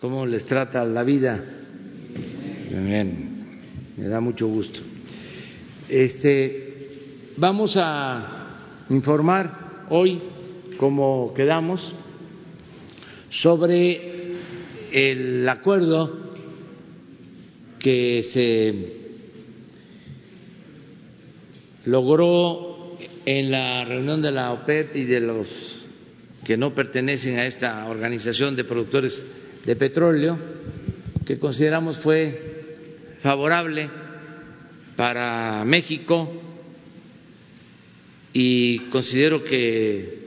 cómo les trata la vida. Bien, me da mucho gusto. Este, vamos a informar hoy, como quedamos, sobre el acuerdo que se logró en la reunión de la OPEP y de los que no pertenecen a esta organización de productores de petróleo, que consideramos fue favorable para México y considero que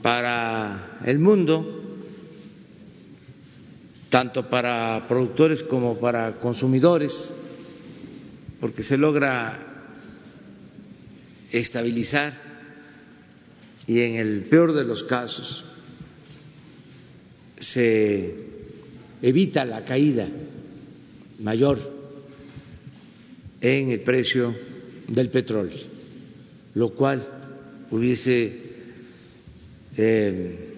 para el mundo, tanto para productores como para consumidores, porque se logra estabilizar y en el peor de los casos se evita la caída mayor en el precio del petróleo, lo cual hubiese eh,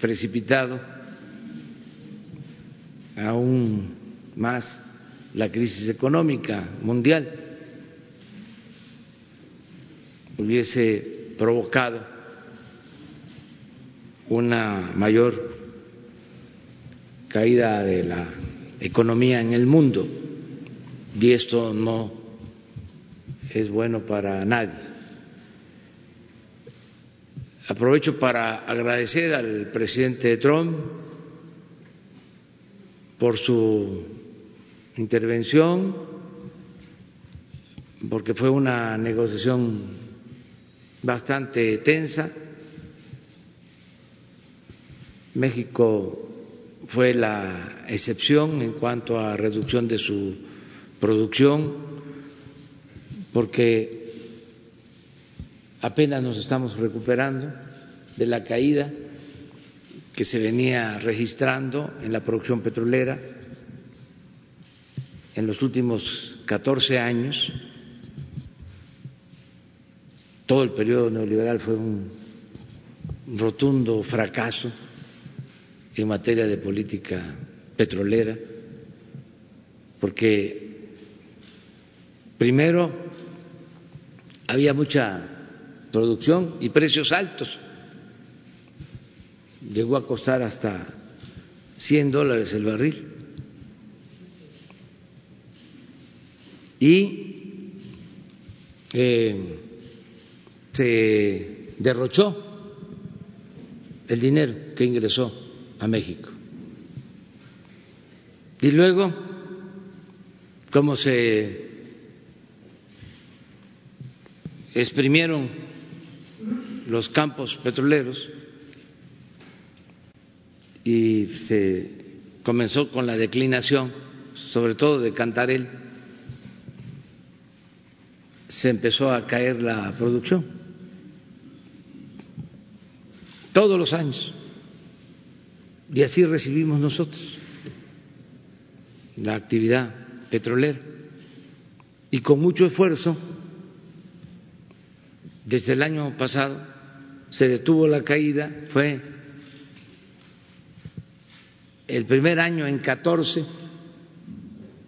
precipitado aún más la crisis económica mundial, hubiese provocado una mayor caída de la economía en el mundo y esto no es bueno para nadie. Aprovecho para agradecer al presidente Trump por su intervención, porque fue una negociación bastante tensa. México fue la excepción en cuanto a reducción de su producción, porque apenas nos estamos recuperando de la caída que se venía registrando en la producción petrolera en los últimos 14 años. Todo el periodo neoliberal fue un rotundo fracaso en materia de política petrolera, porque primero había mucha producción y precios altos, llegó a costar hasta 100 dólares el barril. Y eh, se derrochó el dinero que ingresó a México. Y luego, como se exprimieron los campos petroleros y se comenzó con la declinación, sobre todo de Cantarel, se empezó a caer la producción todos los años. Y así recibimos nosotros la actividad petrolera. Y con mucho esfuerzo, desde el año pasado, se detuvo la caída, fue el primer año en 14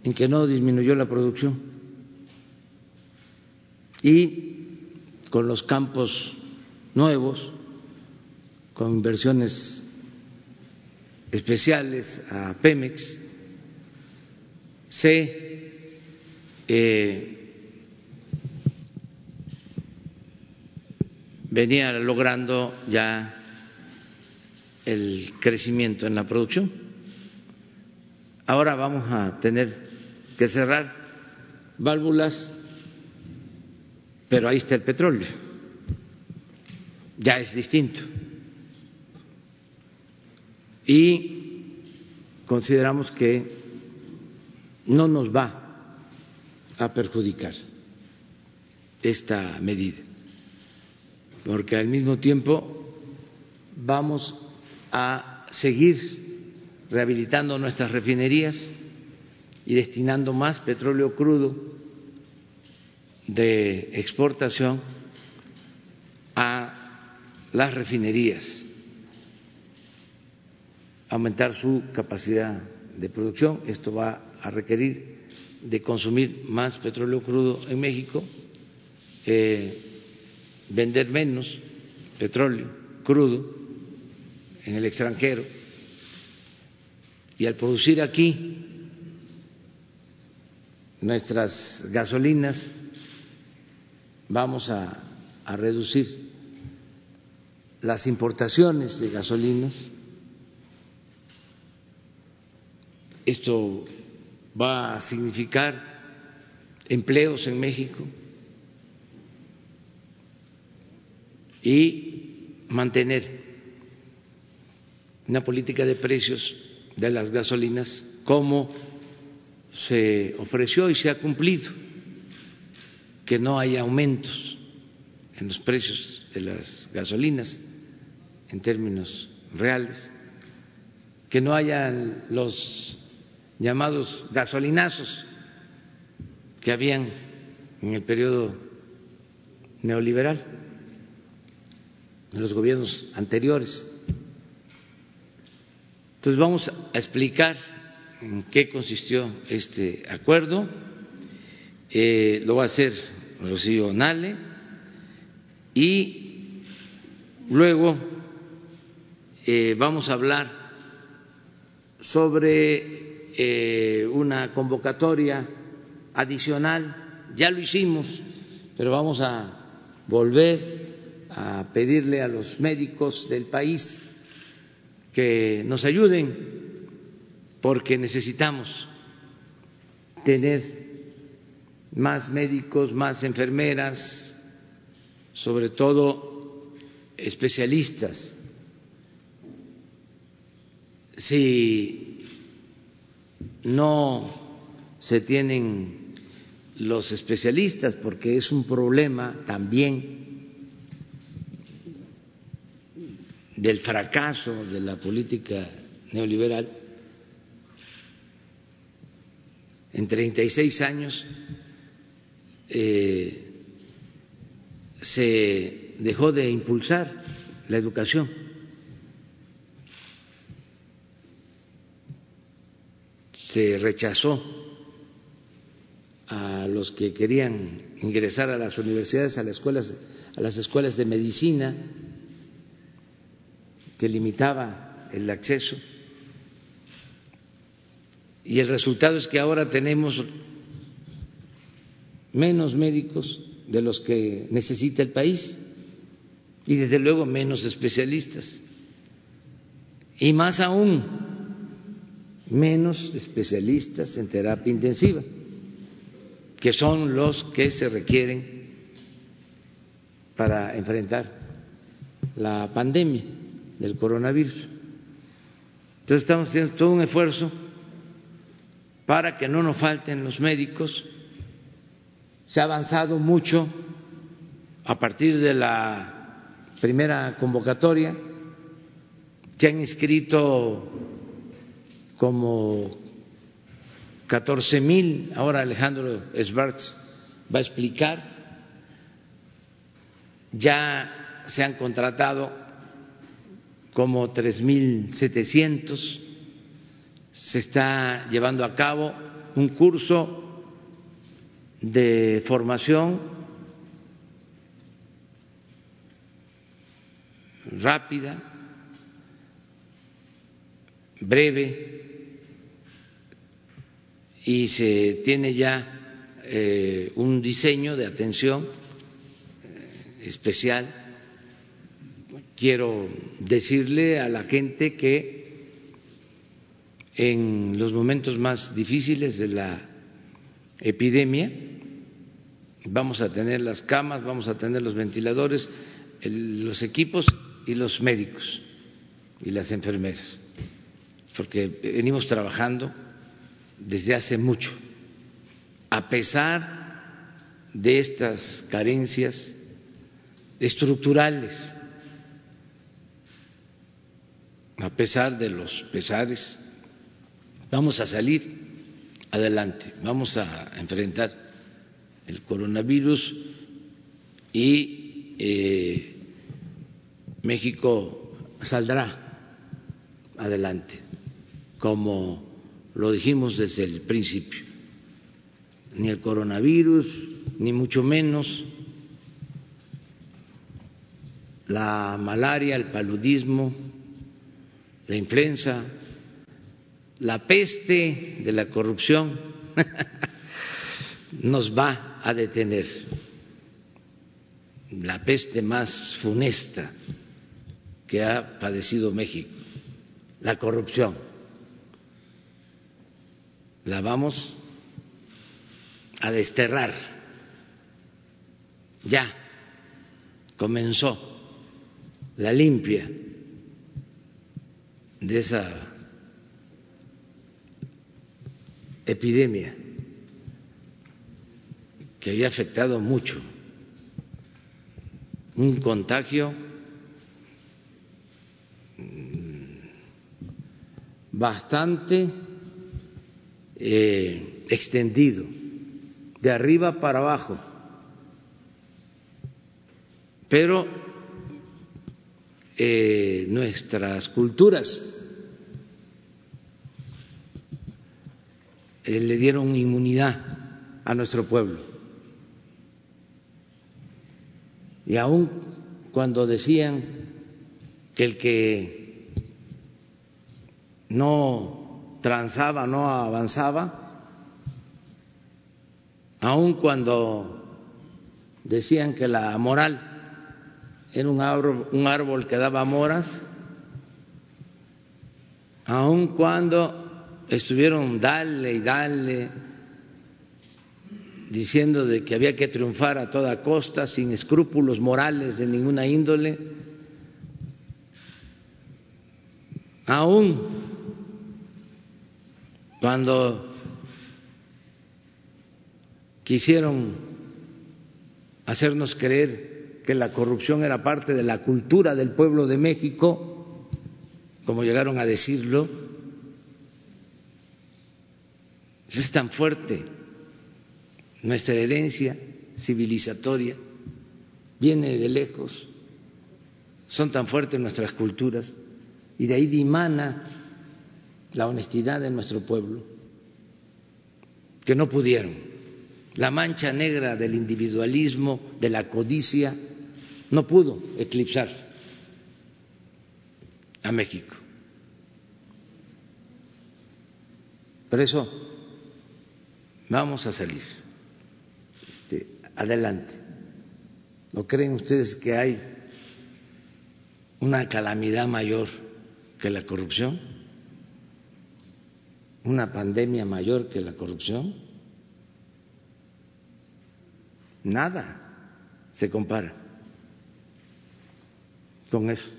en que no disminuyó la producción. Y con los campos nuevos, con inversiones especiales a Pemex, se eh, venía logrando ya el crecimiento en la producción. Ahora vamos a tener que cerrar válvulas, pero ahí está el petróleo, ya es distinto y consideramos que no nos va a perjudicar esta medida, porque al mismo tiempo vamos a seguir rehabilitando nuestras refinerías y destinando más petróleo crudo de exportación a las refinerías aumentar su capacidad de producción. Esto va a requerir de consumir más petróleo crudo en México, eh, vender menos petróleo crudo en el extranjero y al producir aquí nuestras gasolinas vamos a, a reducir las importaciones de gasolinas. Esto va a significar empleos en México y mantener una política de precios de las gasolinas como se ofreció y se ha cumplido, que no haya aumentos en los precios de las gasolinas en términos reales, que no haya los llamados gasolinazos que habían en el periodo neoliberal, en los gobiernos anteriores. Entonces vamos a explicar en qué consistió este acuerdo. Eh, lo va a hacer Rocío Nale y luego eh, vamos a hablar sobre eh, una convocatoria adicional. Ya lo hicimos, pero vamos a volver a pedirle a los médicos del país que nos ayuden porque necesitamos tener más médicos, más enfermeras, sobre todo especialistas. Si no se tienen los especialistas, porque es un problema también del fracaso de la política neoliberal, en 36 años eh, se dejó de impulsar la educación. Se rechazó a los que querían ingresar a las universidades, a las escuelas, a las escuelas de medicina, se limitaba el acceso y el resultado es que ahora tenemos menos médicos de los que necesita el país y desde luego menos especialistas. Y más aún, menos especialistas en terapia intensiva, que son los que se requieren para enfrentar la pandemia del coronavirus. Entonces estamos haciendo todo un esfuerzo para que no nos falten los médicos. Se ha avanzado mucho a partir de la primera convocatoria. Se han inscrito como 14 mil, ahora Alejandro Sbartz va a explicar, ya se han contratado como 3.700 se está llevando a cabo un curso de formación rápida, breve, y se tiene ya eh, un diseño de atención eh, especial. Quiero decirle a la gente que en los momentos más difíciles de la epidemia. Vamos a tener las camas, vamos a tener los ventiladores, los equipos y los médicos y las enfermeras, porque venimos trabajando desde hace mucho, a pesar de estas carencias estructurales, a pesar de los pesares Vamos a salir adelante, vamos a enfrentar el coronavirus y eh, México saldrá adelante, como lo dijimos desde el principio. Ni el coronavirus, ni mucho menos la malaria, el paludismo, la influenza, la peste de la corrupción nos va a detener. La peste más funesta que ha padecido México, la corrupción. La vamos a desterrar. Ya comenzó la limpia de esa epidemia que había afectado mucho, un contagio bastante eh, extendido, de arriba para abajo, pero eh, nuestras culturas eh, le dieron inmunidad a nuestro pueblo. Y aun cuando decían que el que no transaba, no avanzaba, aun cuando decían que la moral era un árbol, que daba moras, aun cuando estuvieron dale y dale diciendo de que había que triunfar a toda costa, sin escrúpulos morales de ninguna índole, aún cuando quisieron hacernos creer que la corrupción era parte de la cultura del pueblo de México, como llegaron a decirlo, es tan fuerte nuestra herencia civilizatoria, viene de lejos, son tan fuertes nuestras culturas y de ahí dimana la honestidad de nuestro pueblo, que no pudieron. La mancha negra del individualismo, de la codicia, no pudo eclipsar a México. Por eso vamos a salir este, adelante. ¿No creen ustedes que hay una calamidad mayor que la corrupción? ¿Una pandemia mayor que la corrupción? Nada se compara con eso.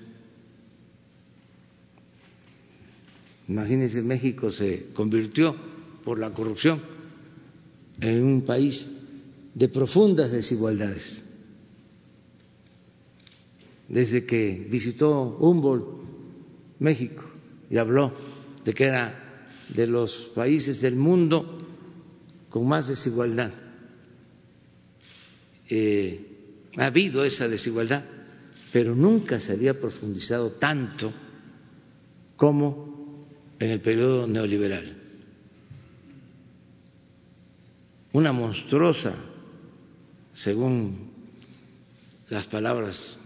Imagínense, México se convirtió por la corrupción en un país de profundas desigualdades. Desde que visitó Humboldt México y habló de que era de los países del mundo con más desigualdad. Eh, ha habido esa desigualdad pero nunca se había profundizado tanto como en el periodo neoliberal. Una monstruosa, según las palabras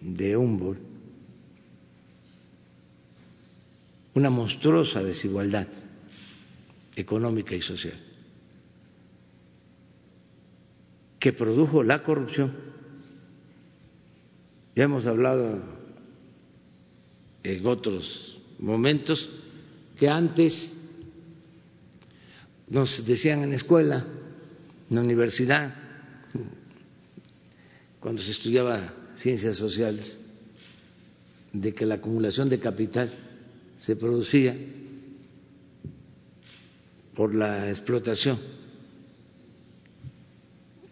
de Humboldt, una monstruosa desigualdad económica y social que produjo la corrupción. Ya hemos hablado en otros momentos que antes nos decían en la escuela, en la universidad, cuando se estudiaba ciencias sociales, de que la acumulación de capital se producía por la explotación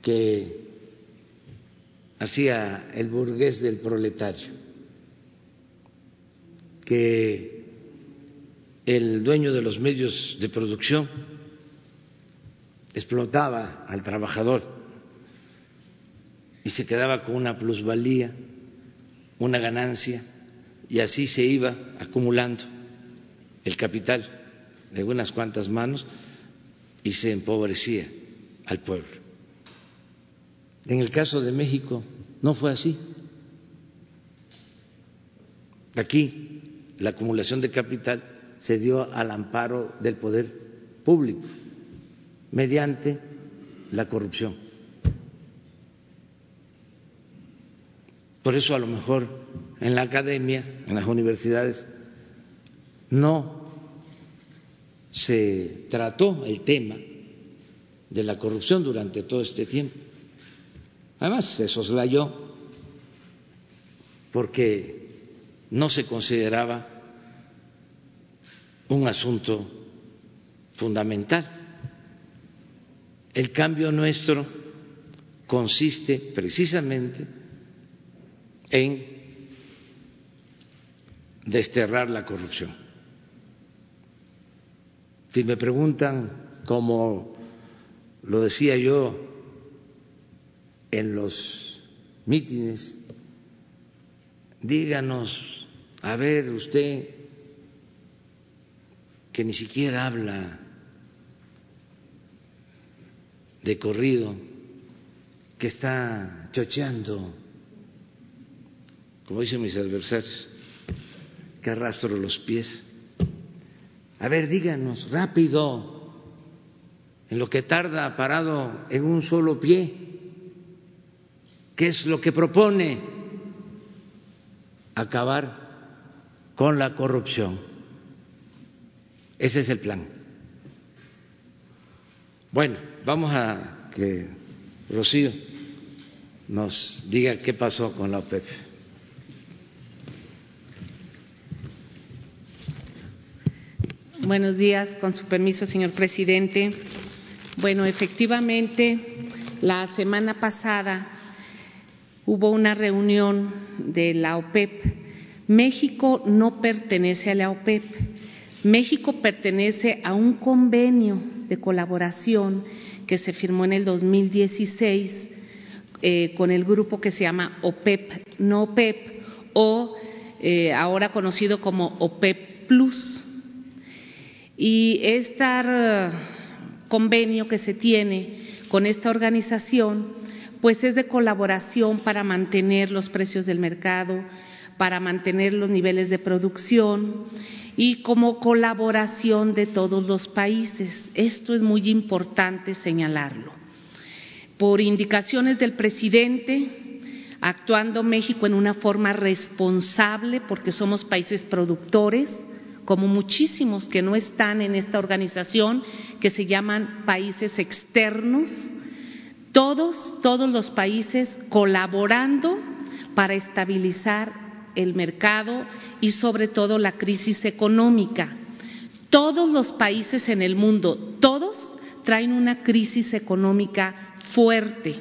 que hacía el burgués del proletario, que el dueño de los medios de producción explotaba al trabajador y se quedaba con una plusvalía, una ganancia y así se iba acumulando el capital de unas cuantas manos y se empobrecía al pueblo. En el caso de México no fue así. Aquí la acumulación de capital se dio al amparo del poder público mediante la corrupción. Por eso a lo mejor en la academia, en las universidades, no se trató el tema de la corrupción durante todo este tiempo. Además, se soslayó porque no se consideraba un asunto fundamental. El cambio nuestro consiste precisamente en desterrar la corrupción. Si me preguntan, como lo decía yo en los mítines, díganos, a ver usted que ni siquiera habla de corrido, que está chocheando, como dicen mis adversarios, que arrastro los pies. A ver, díganos rápido, en lo que tarda parado en un solo pie, ¿qué es lo que propone? Acabar con la corrupción. Ese es el plan. Bueno, vamos a que Rocío nos diga qué pasó con la OPEP. Buenos días, con su permiso, señor presidente. Bueno, efectivamente, la semana pasada hubo una reunión de la OPEP. México no pertenece a la OPEP. México pertenece a un convenio de colaboración que se firmó en el 2016 eh, con el grupo que se llama OPEP, no OPEP, o eh, ahora conocido como OPEP Plus. Y este convenio que se tiene con esta organización, pues es de colaboración para mantener los precios del mercado, para mantener los niveles de producción y como colaboración de todos los países. Esto es muy importante señalarlo. Por indicaciones del presidente, actuando México en una forma responsable, porque somos países productores, como muchísimos que no están en esta organización, que se llaman países externos, todos, todos los países colaborando para estabilizar el mercado y sobre todo la crisis económica. Todos los países en el mundo, todos traen una crisis económica fuerte.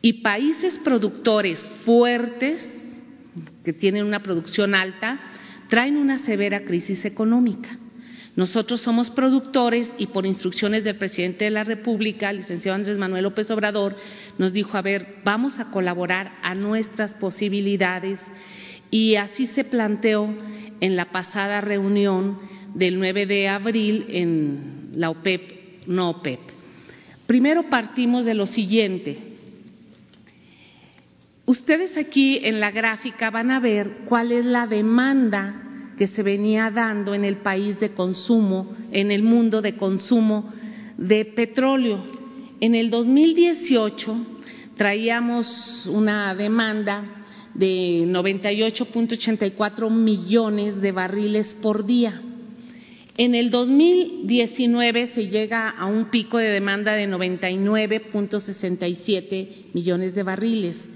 Y países productores fuertes, que tienen una producción alta, traen una severa crisis económica. Nosotros somos productores y por instrucciones del presidente de la República, licenciado Andrés Manuel López Obrador, nos dijo, a ver, vamos a colaborar a nuestras posibilidades y así se planteó en la pasada reunión del 9 de abril en la OPEP, no OPEP. Primero partimos de lo siguiente. Ustedes aquí en la gráfica van a ver cuál es la demanda que se venía dando en el país de consumo, en el mundo de consumo de petróleo. En el 2018 traíamos una demanda de 98.84 millones de barriles por día. En el 2019 se llega a un pico de demanda de 99.67 millones de barriles.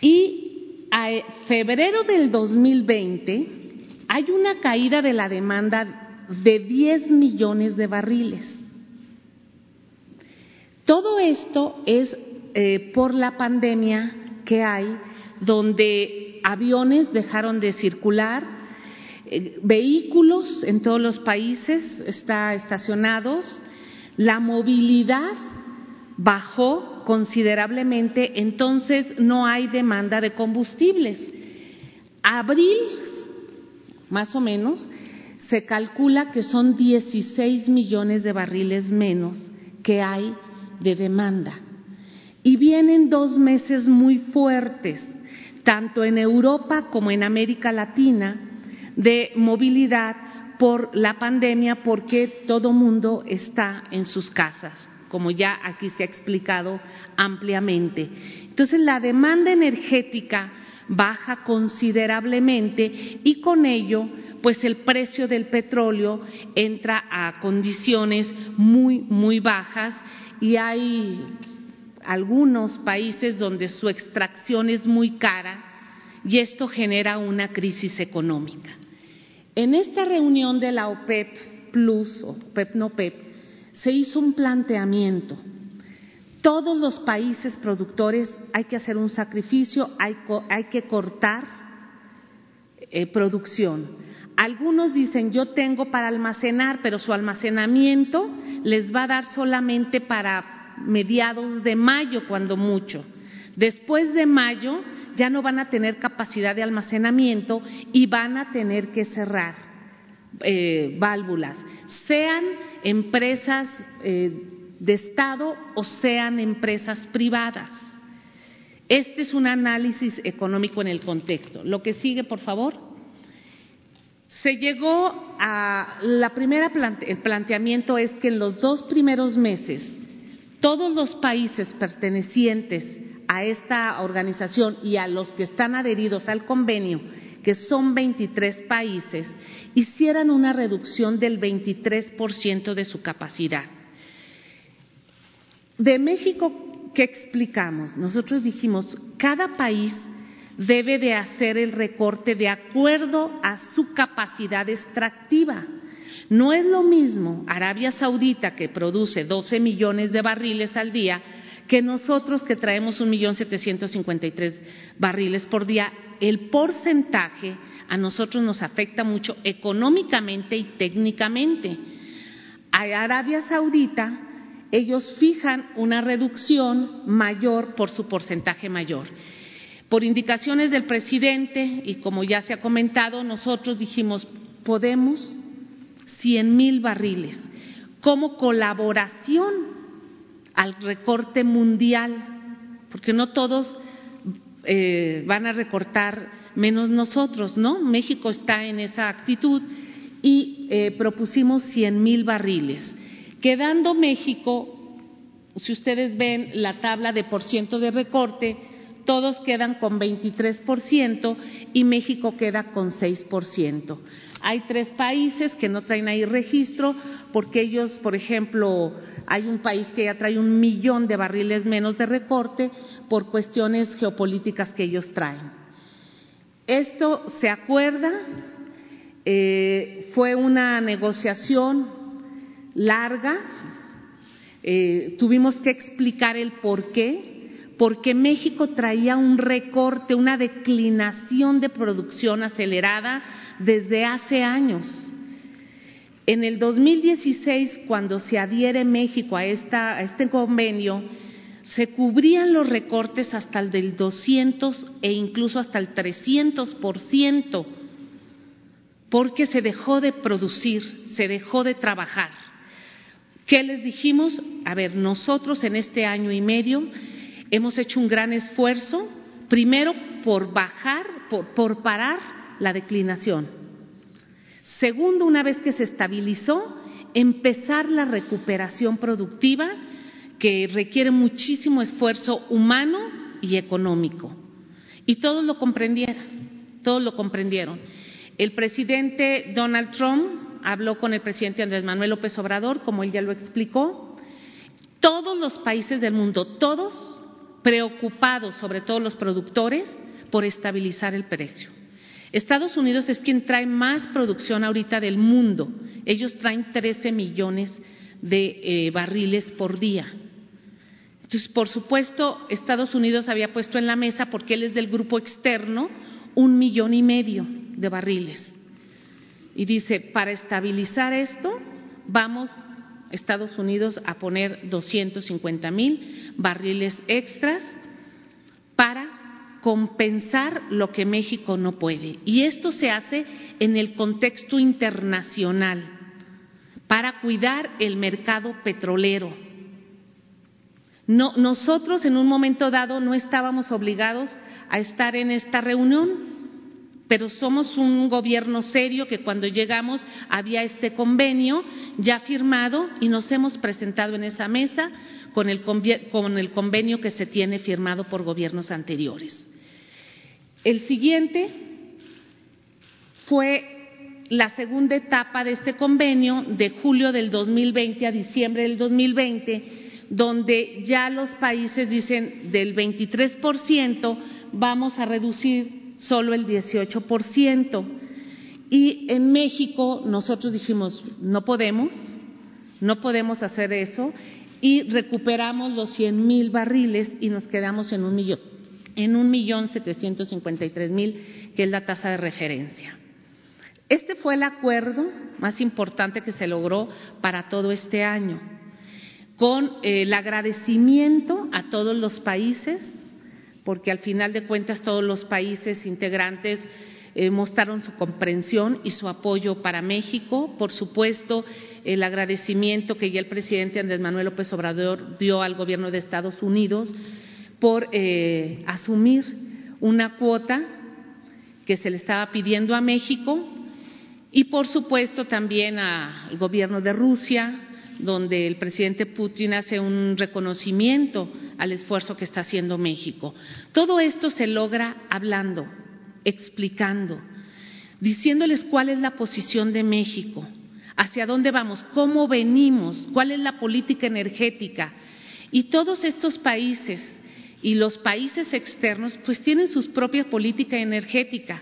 Y a febrero del 2020 hay una caída de la demanda de 10 millones de barriles. Todo esto es eh, por la pandemia que hay, donde aviones dejaron de circular, eh, vehículos en todos los países están estacionados, la movilidad bajó considerablemente, entonces no hay demanda de combustibles. Abril, más o menos, se calcula que son 16 millones de barriles menos que hay de demanda. Y vienen dos meses muy fuertes, tanto en Europa como en América Latina, de movilidad por la pandemia porque todo mundo está en sus casas, como ya aquí se ha explicado ampliamente. Entonces la demanda energética baja considerablemente y con ello pues el precio del petróleo entra a condiciones muy muy bajas y hay algunos países donde su extracción es muy cara y esto genera una crisis económica. En esta reunión de la OPEP Plus, OPEP no OPEP, se hizo un planteamiento. Todos los países productores hay que hacer un sacrificio, hay, que cortar eh, producción. Algunos dicen yo tengo para almacenar, pero su almacenamiento les va a dar solamente para mediados de mayo, cuando mucho. Después de mayo ya no van a tener capacidad de almacenamiento y van a tener que cerrar eh, válvulas, sean empresas eh, de Estado o sean empresas privadas. Este es un análisis económico en el contexto. Lo que sigue, por favor. Se llegó a la primera el planteamiento es que en los dos primeros meses todos los países pertenecientes a esta organización y a los que están adheridos al convenio, que son 23 países, hicieran una reducción del 23% de su capacidad. De México, ¿qué explicamos? Nosotros dijimos, cada país debe de hacer el recorte de acuerdo a su capacidad extractiva. No es lo mismo Arabia Saudita, que produce 12 millones de barriles al día, que nosotros que traemos un millón setecientos cincuenta y tres barriles por día, el porcentaje a nosotros nos afecta mucho económicamente y técnicamente. A Arabia Saudita ellos fijan una reducción mayor por su porcentaje mayor. Por indicaciones del presidente y como ya se ha comentado, nosotros dijimos, podemos cien mil barriles como colaboración al recorte mundial, porque no todos eh, van a recortar menos nosotros, ¿no? México está en esa actitud y eh, propusimos 100 mil barriles, quedando México, si ustedes ven la tabla de por ciento de recorte, todos quedan con 23% y México queda con 6%. Hay tres países que no traen ahí registro porque ellos, por ejemplo, hay un país que ya trae un millón de barriles menos de recorte por cuestiones geopolíticas que ellos traen. Esto se acuerda, eh, fue una negociación larga, eh, tuvimos que explicar el por qué, porque México traía un recorte, una declinación de producción acelerada desde hace años. En el 2016, cuando se adhiere México a, este convenio, se cubrían los recortes hasta el del 200 e incluso hasta el 300 por ciento, porque se dejó de producir, se dejó de trabajar. ¿Qué les dijimos? A ver, nosotros en este año y medio hemos hecho un gran esfuerzo, primero por bajar, por parar la declinación Segundo, una vez que se estabilizó, empezar la recuperación productiva que requiere muchísimo esfuerzo humano y económico. Y todos lo comprendieron, todos lo comprendieron. El presidente Donald Trump habló con el presidente Andrés Manuel López Obrador, como él ya lo explicó. Todos los países del mundo, todos preocupados, sobre todo los productores, por estabilizar el precio. Estados Unidos es quien trae más producción ahorita del mundo. Ellos traen 13 millones de eh, barriles por día. Entonces, por supuesto, Estados Unidos había puesto en la mesa, porque él es del grupo externo, un millón y medio de barriles. Y dice, para estabilizar esto, vamos Estados Unidos a poner 250 mil barriles extras para compensar lo que México no puede. Y esto se hace en el contexto internacional para cuidar el mercado petrolero. No, nosotros en un momento dado no estábamos obligados a estar en esta reunión, pero somos un gobierno serio que cuando llegamos había este convenio ya firmado y nos hemos presentado en esa mesa con el, con el convenio que se tiene firmado por gobiernos anteriores. El siguiente fue la segunda etapa de este convenio de julio del 2020 a diciembre del 2020, donde ya los países dicen del 23% vamos a reducir solo el 18%. Y en México nosotros dijimos, no podemos, no podemos hacer eso, y recuperamos los 100 mil barriles y nos quedamos en un millón en un millón setecientos cincuenta y tres mil, que es la tasa de referencia. Este fue el acuerdo más importante que se logró para todo este año, con eh, el agradecimiento a todos los países, porque al final de cuentas todos los países integrantes eh, mostraron su comprensión y su apoyo para México. Por supuesto, el agradecimiento que ya el presidente Andrés Manuel López Obrador dio al gobierno de Estados Unidos por eh, asumir una cuota que se le estaba pidiendo a México y, por supuesto, también al gobierno de Rusia, donde el presidente Putin hace un reconocimiento al esfuerzo que está haciendo México. Todo esto se logra hablando, explicando, diciéndoles cuál es la posición de México, hacia dónde vamos, cómo venimos, cuál es la política energética. Y todos estos países y los países externos pues tienen su propia política energética.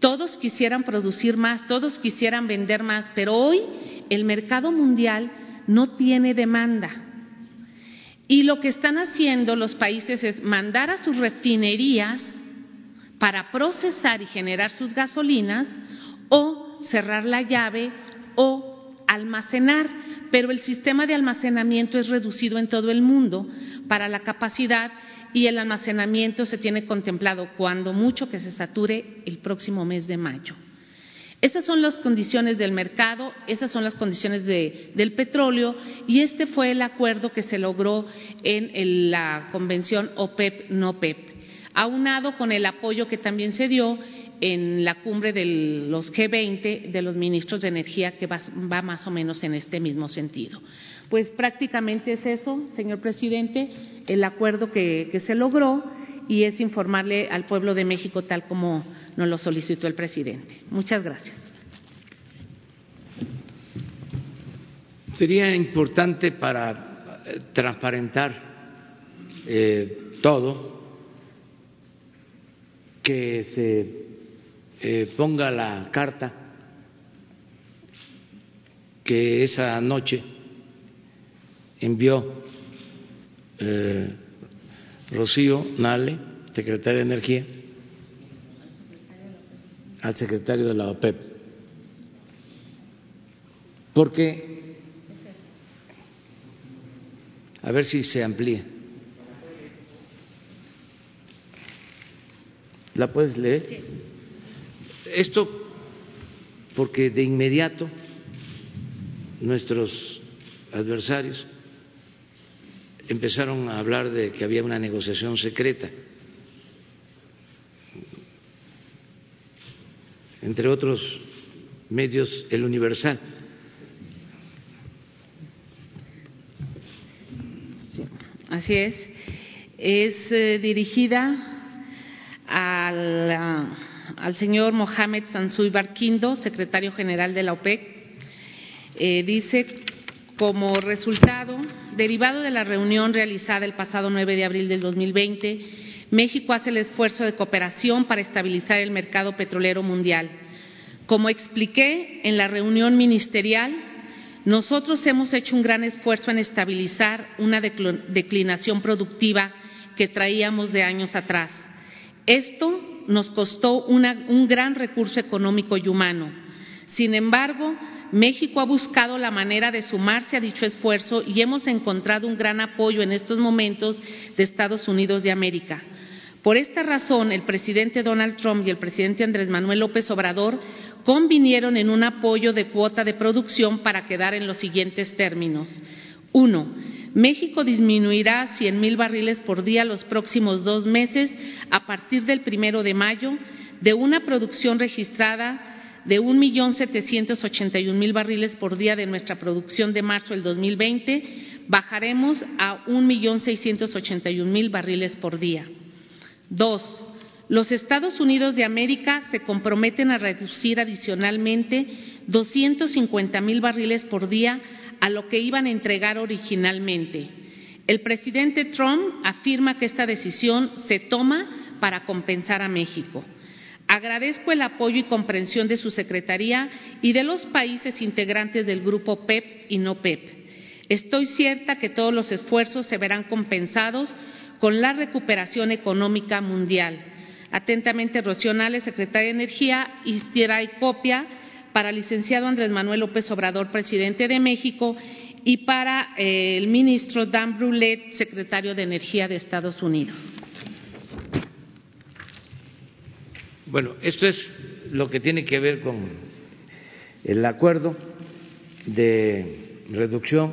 Todos quisieran producir más, todos quisieran vender más, pero hoy el mercado mundial no tiene demanda. Y lo que están haciendo los países es mandar a sus refinerías para procesar y generar sus gasolinas o cerrar la llave o almacenar, pero el sistema de almacenamiento es reducido en todo el mundo para la capacidad y el almacenamiento se tiene contemplado cuando mucho que se sature el próximo mes de mayo. Esas son las condiciones del mercado, esas son las condiciones del petróleo y este fue el acuerdo que se logró en la convención OPEP-NOPEP, aunado con el apoyo que también se dio en la cumbre de los G20 de los ministros de energía que va más o menos en este mismo sentido. Pues prácticamente es eso, señor presidente, el acuerdo que, se logró y es informarle al pueblo de México tal como nos lo solicitó el presidente. Muchas gracias. Sería importante para eh, transparentar eh, todo que se eh, ponga la carta que esa noche envió eh, Rocío Nale, secretaria de Energía, al secretario de la OPEP. Porque, a ver si se amplía. ¿La puedes leer? Esto porque de inmediato nuestros adversarios empezaron a hablar de que había una negociación secreta, entre otros medios, el Universal. así es. Es eh, dirigida al, ah, al, señor Mohamed Sansuy Barquindo, secretario general de la OPEC. Eh, dice, como resultado derivado de la reunión realizada el pasado 9 de abril del 2020, México hace el esfuerzo de cooperación para estabilizar el mercado petrolero mundial. Como expliqué en la reunión ministerial, nosotros hemos hecho un gran esfuerzo en estabilizar una declinación productiva que traíamos de años atrás. Esto nos costó un gran recurso económico y humano. Sin embargo, México ha buscado la manera de sumarse a dicho esfuerzo y hemos encontrado un gran apoyo en estos momentos de Estados Unidos de América. Por esta razón, el presidente Donald Trump y el presidente Andrés Manuel López Obrador convinieron en un apoyo de cuota de producción para quedar en los siguientes términos. Uno, México disminuirá 100 mil barriles por día los próximos dos meses a partir del primero de mayo de una producción registrada de un millón setecientos ochenta y un mil barriles por día de nuestra producción de marzo del 2020, bajaremos a un millón seiscientos ochenta y un mil barriles por día. Dos, los Estados Unidos de América se comprometen a reducir adicionalmente 250 mil barriles por día a lo que iban a entregar originalmente. El presidente Trump afirma que esta decisión se toma para compensar a México. Agradezco el apoyo y comprensión de su Secretaría y de los países integrantes del grupo PEP y no PEP. Estoy cierta que todos los esfuerzos se verán compensados con la recuperación económica mundial. Atentamente, Rocío secretaria de Energía, y y copia para el licenciado Andrés Manuel López Obrador, presidente de México, y para eh, el ministro Dan Brulet, secretario de Energía de Estados Unidos. Bueno, esto es lo que tiene que ver con el acuerdo de reducción.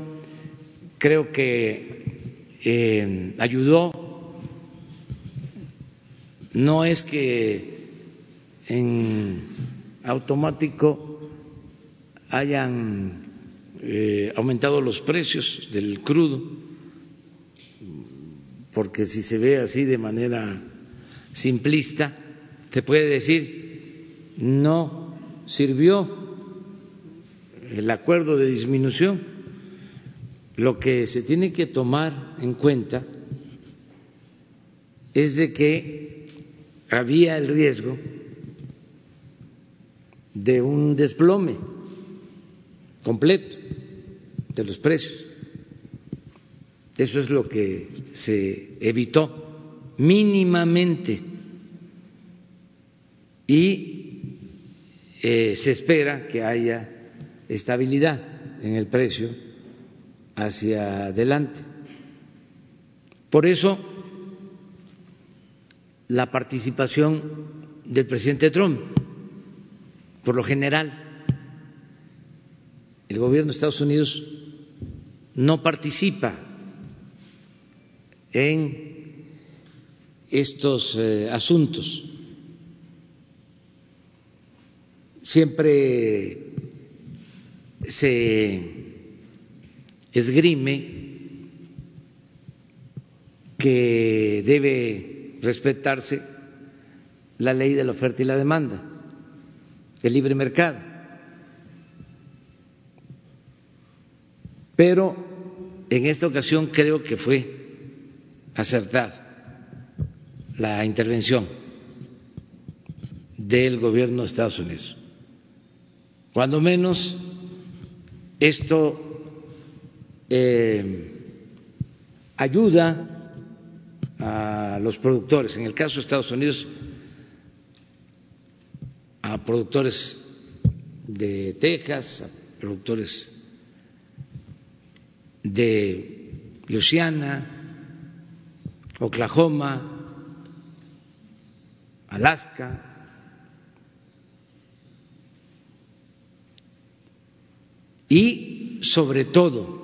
Creo que eh, ayudó no es que en automático hayan eh, aumentado los precios del crudo, porque si se ve así de manera simplista, te puede decir, no sirvió el acuerdo de disminución. Lo que se tiene que tomar en cuenta es de que había el riesgo de un desplome completo de los precios. Eso es lo que se evitó mínimamente y eh, se espera que haya estabilidad en el precio hacia adelante. Por eso la participación del presidente Trump. Por lo general, el gobierno de Estados Unidos no participa en estos eh, asuntos. Siempre se esgrime que debe respetarse la ley de la oferta y la demanda, el libre mercado. Pero en esta ocasión creo que fue acertada la intervención del gobierno de Estados Unidos. Cuando menos esto eh, ayuda a los productores, en el caso de Estados Unidos, a productores de Texas, a productores de Luisiana, Oklahoma, Alaska, y sobre todo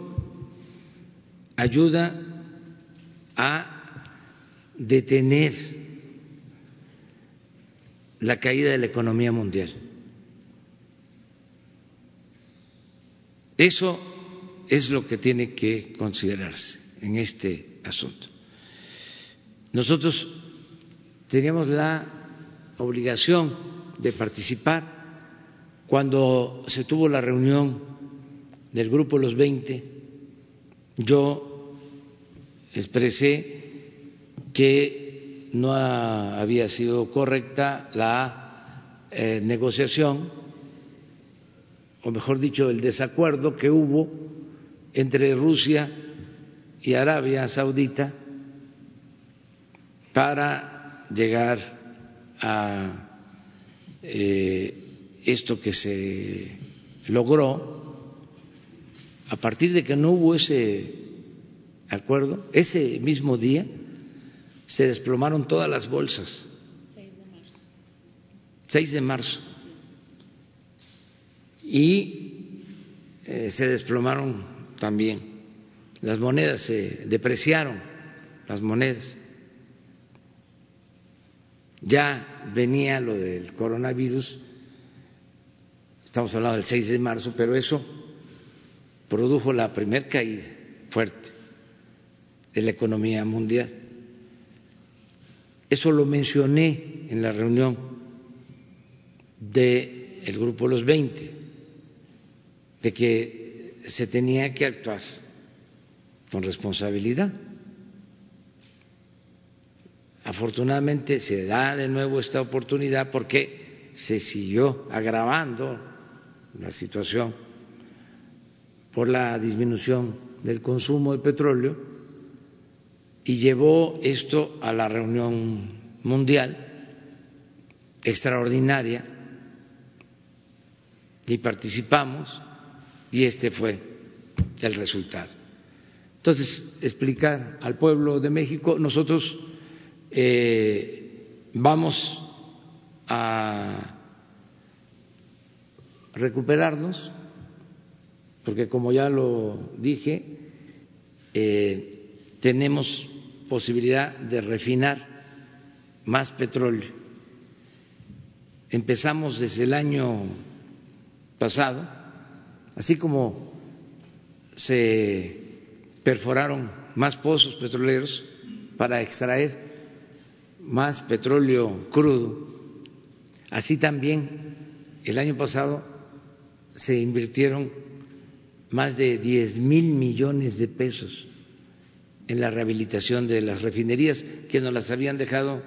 ayuda a detener la caída de la economía mundial. Eso es lo que tiene que considerarse en este asunto. Nosotros teníamos la obligación de participar cuando se tuvo la reunión del grupo Los Veinte. Yo expresé que no había sido correcta la eh, negociación, o mejor dicho, el desacuerdo que hubo entre Rusia y Arabia Saudita para llegar a eh, esto que se logró a partir de que no hubo ese acuerdo, ese mismo día se desplomaron todas las bolsas. 6 de marzo. Y eh, se desplomaron también las monedas, se depreciaron las monedas. Ya venía lo del coronavirus, estamos hablando del 6 de marzo, pero eso produjo la primer caída fuerte de la economía mundial. Eso lo mencioné en la reunión del el grupo Los 20, de que se tenía que actuar con responsabilidad. Afortunadamente se da de nuevo esta oportunidad porque se siguió agravando la situación por la disminución del consumo de petróleo y llevó esto a la reunión mundial extraordinaria y participamos y este fue el resultado. Entonces, explicar al pueblo de México, nosotros eh, vamos a recuperarnos, porque como ya lo dije, eh, tenemos posibilidad de refinar más petróleo. Empezamos desde el año pasado, así como se perforaron más pozos petroleros para extraer más petróleo crudo. Así también el año pasado se invirtieron más de 10 mil millones de pesos en la rehabilitación de las refinerías que nos las habían dejado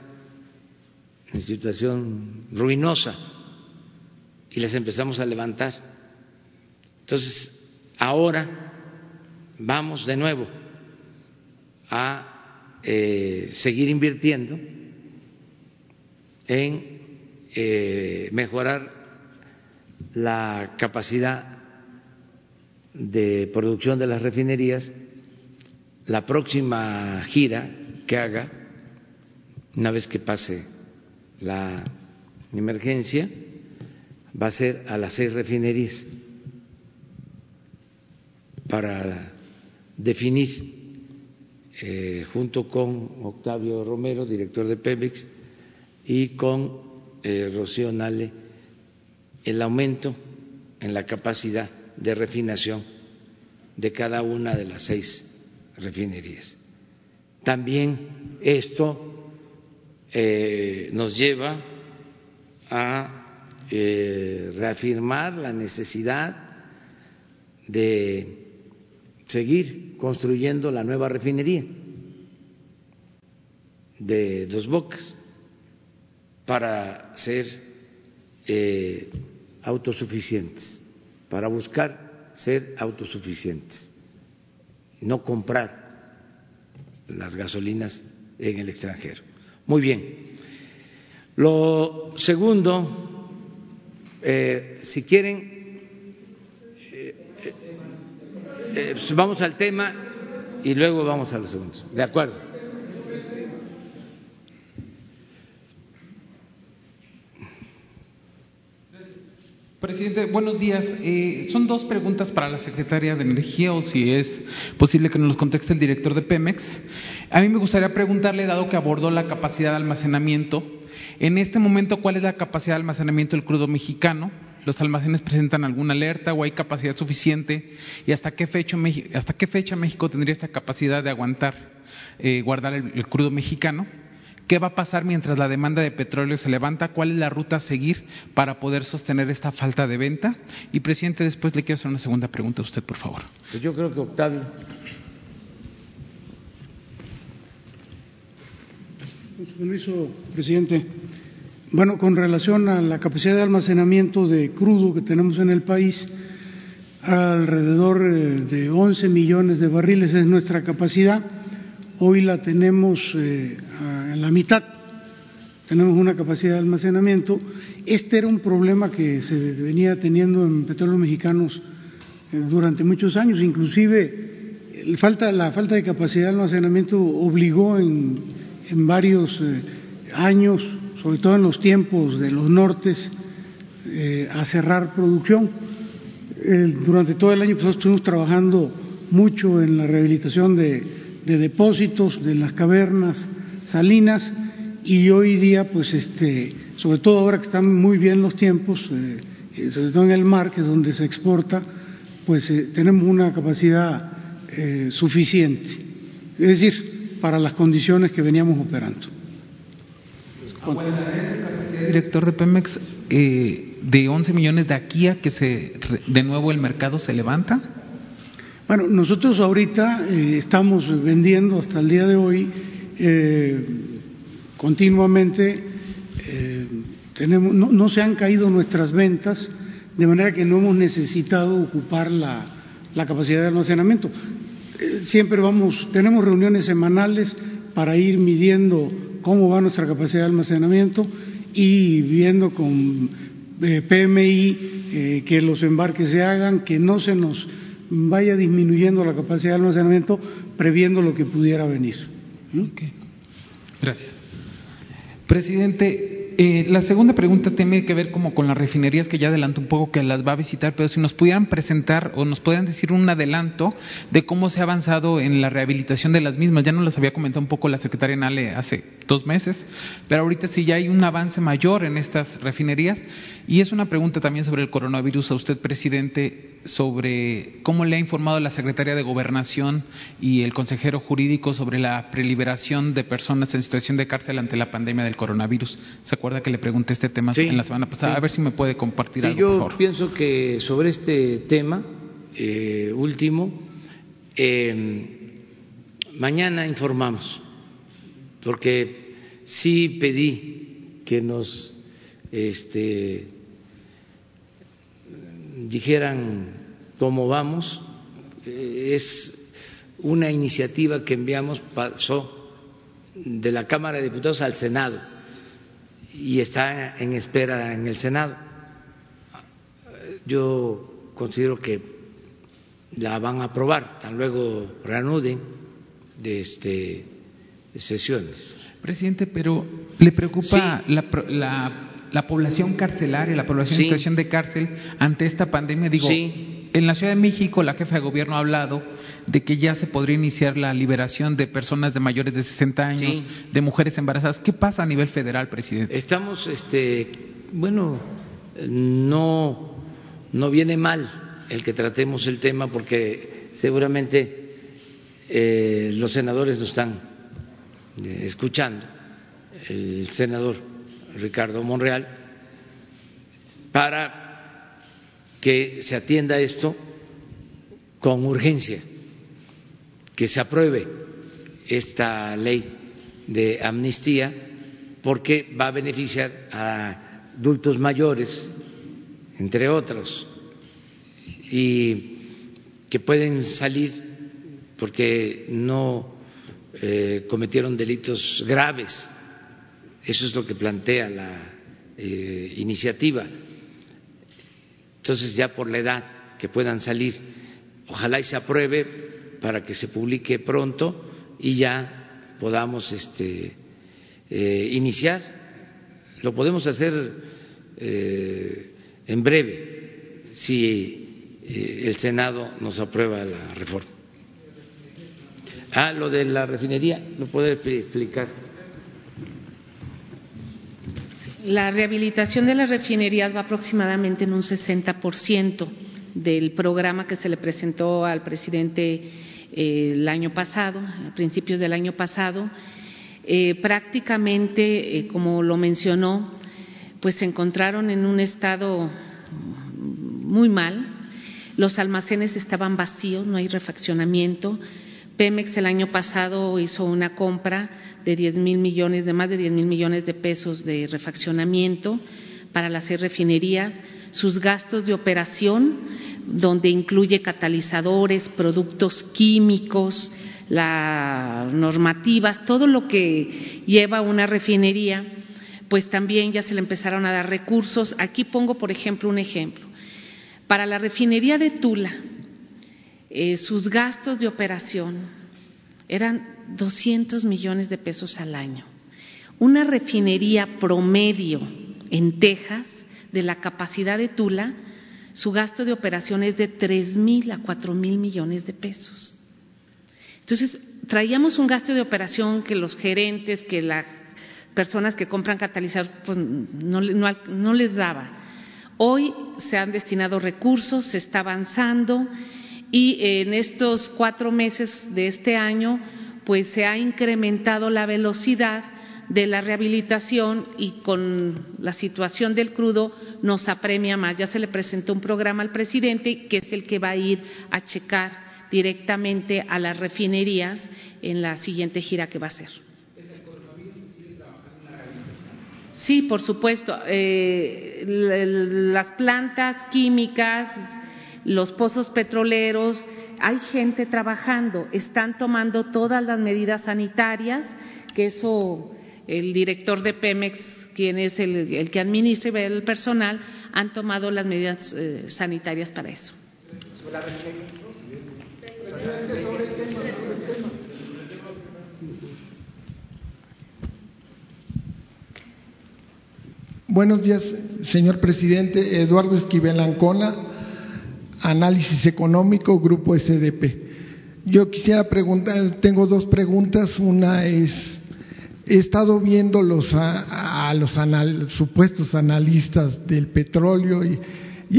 en situación ruinosa y las empezamos a levantar. Entonces, ahora vamos de nuevo a eh, seguir invirtiendo en eh, mejorar la capacidad de producción de las refinerías. La próxima gira que haga, una vez que pase la emergencia, va a ser a las seis refinerías para definir, eh, junto con Octavio Romero, director de Pemex, y con eh, Rocío Nale el aumento en la capacidad de refinación de cada una de las seis refinerías. También esto eh, nos lleva a eh, reafirmar la necesidad de seguir construyendo la nueva refinería de Dos Bocas para ser eh, autosuficientes, para buscar ser autosuficientes, no comprar las gasolinas en el extranjero. Muy bien. Lo segundo, eh, si quieren, eh, pues vamos al tema y luego vamos a los segundos. De acuerdo. Presidente, buenos días. Eh, son dos preguntas para la secretaria de Energía o si es posible que nos los conteste el director de Pemex. A mí me gustaría preguntarle, dado que abordó la capacidad de almacenamiento, en este momento, ¿cuál es la capacidad de almacenamiento del crudo mexicano? ¿Los almacenes presentan alguna alerta o hay capacidad suficiente? ¿Y hasta qué fecha, hasta qué fecha México tendría esta capacidad de aguantar, eh, guardar el crudo mexicano? ¿Qué va a pasar mientras la demanda de petróleo se levanta? ¿Cuál es la ruta a seguir para poder sostener esta falta de venta? Y, presidente, después le quiero hacer una segunda pregunta a usted, por favor. Pues yo creo que Octavio. Con su permiso, presidente. Bueno, con relación a la capacidad de almacenamiento de crudo que tenemos en el país, alrededor eh, de 11 millones de barriles es nuestra capacidad Hoy la tenemos eh, en la mitad, tenemos una capacidad de almacenamiento. Este era un problema que se venía teniendo en petróleos mexicanos eh, durante muchos años, inclusive la falta de capacidad de almacenamiento obligó en, varios eh, años, sobre todo en los tiempos de los nortes, eh, a cerrar producción. durante todo el año pasado estuvimos trabajando mucho en la rehabilitación de, depósitos, de las cavernas salinas y hoy día, pues, este, sobre todo ahora que están muy bien los tiempos, eh, sobre todo en el mar, que es donde se exporta, pues tenemos una capacidad suficiente. Es decir, para las condiciones que veníamos operando. director de Pemex, eh, de 11 millones de aquí a que se, de nuevo el mercado se levanta? Bueno, nosotros ahorita eh, estamos vendiendo hasta el día de hoy eh, continuamente, tenemos, no, se han caído nuestras ventas, de manera que no hemos necesitado ocupar la, capacidad de almacenamiento siempre vamos, tenemos reuniones semanales para ir midiendo cómo va nuestra capacidad de almacenamiento y viendo con eh, PMI eh, que los embarques se hagan, que no se nos vaya disminuyendo la capacidad de almacenamiento, previendo lo que pudiera venir. Gracias. Presidente, eh, la segunda pregunta tiene que ver como con las refinerías que ya adelanto un poco que las va a visitar, pero si nos pudieran presentar o nos pudieran decir un adelanto de cómo se ha avanzado en la rehabilitación de las mismas. Ya nos las había comentado un poco la secretaria Nale hace dos meses, pero ahorita sí ya hay un avance mayor en estas refinerías. Y es una pregunta también sobre el coronavirus a usted, presidente, sobre cómo le ha informado la secretaria de Gobernación y el consejero jurídico sobre la preliberación de personas en situación de cárcel ante la pandemia del coronavirus. ¿Se acuerda que le pregunté este tema en la semana pasada? A ver si me puede compartir algo, yo pienso que sobre este tema eh, último, eh, mañana informamos, porque sí pedí que nos este, dijeran cómo vamos. Eh, es una iniciativa que enviamos, pasó de la Cámara de Diputados al Senado y está en espera en el Senado. Yo considero que la van a aprobar, tan luego reanuden de este, sesiones. Presidente, pero ¿le preocupa la, la, la, población carcelaria, la población en situación de cárcel ante esta pandemia? Digo, en la Ciudad de México la jefa de gobierno ha hablado de que ya se podría iniciar la liberación de personas de mayores de 60 años, de mujeres embarazadas. ¿Qué pasa a nivel federal, presidente? Estamos, este, bueno, no, no viene mal el que tratemos el tema porque seguramente eh, los senadores lo están eh, escuchando, el senador Ricardo Monreal, para que se atienda esto con urgencia, que se apruebe esta ley de amnistía porque va a beneficiar a adultos mayores, entre otros, y que pueden salir porque no eh, cometieron delitos graves. Eso es lo que plantea la eh, iniciativa entonces, ya por la edad que puedan salir, ojalá y se apruebe para que se publique pronto y ya podamos este, eh, iniciar. Lo podemos hacer eh, en breve si eh, el Senado nos aprueba la reforma. Ah, lo de la refinería, ¿lo puede explicar? La rehabilitación de las refinerías va aproximadamente en un 60% del programa que se le presentó al presidente eh, el año pasado, a principios del año pasado. Eh, prácticamente, eh, como lo mencionó, pues se encontraron en un estado muy mal. Los almacenes estaban vacíos, no hay refaccionamiento. Pemex el año pasado hizo una compra de 10 mil millones, de más de 10 mil millones de pesos de refaccionamiento para las seis refinerías, sus gastos de operación, donde incluye catalizadores, productos químicos, las normativas, todo lo que lleva una refinería, pues también ya se le empezaron a dar recursos. Aquí pongo, por ejemplo, un ejemplo. Para la refinería de Tula, eh, sus gastos de operación eran 200 millones de pesos al año. Una refinería promedio en Texas de la capacidad de Tula, su gasto de operación es de tres mil a cuatro mil millones de pesos. Entonces, traíamos un gasto de operación que los gerentes, que las personas que compran catalizadores, pues no, no les daba. Hoy se han destinado recursos, se está avanzando y en estos cuatro meses de este año, pues se ha incrementado la velocidad de la rehabilitación y con la situación del crudo nos apremia más. Ya se le presentó un programa al presidente que es el que va a ir a checar directamente a las refinerías en la siguiente gira que va a hacer. Sí, por supuesto. Eh, las plantas químicas, los pozos petroleros, hay gente trabajando, están tomando todas las medidas sanitarias, que eso el director de Pemex, quien es el, que administra y ve el personal, han tomado las medidas eh, sanitarias para eso. Buenos días, señor presidente. Eduardo Esquivel Ancona, Análisis Económico, Grupo SDP. Yo quisiera preguntar, tengo dos preguntas. Una es he estado viendo los, a, los supuestos analistas del petróleo y,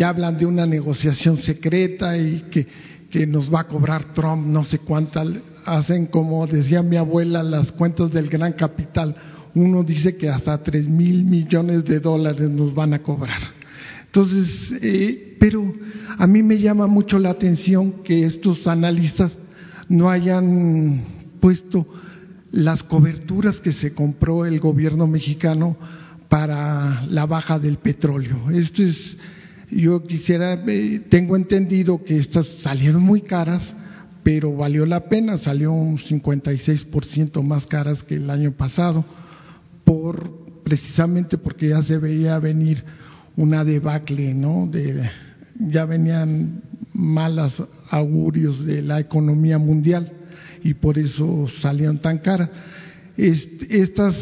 hablan de una negociación secreta y que, que, nos va a cobrar Trump no sé cuánta. Hacen como decía mi abuela las cuentas del gran capital. Uno dice que hasta tres mil millones de dólares nos van a cobrar. Entonces, eh, pero a mí me llama mucho la atención que estos analistas no hayan puesto las coberturas que se compró el gobierno mexicano para la baja del petróleo. Esto es, yo quisiera, eh, tengo entendido que estas salieron muy caras, pero valió la pena, salió un 56% más caras que el año pasado, por precisamente porque ya se veía venir una debacle, ¿no? De, ya venían malas augurios de la economía mundial y por eso salieron tan caras. Estas,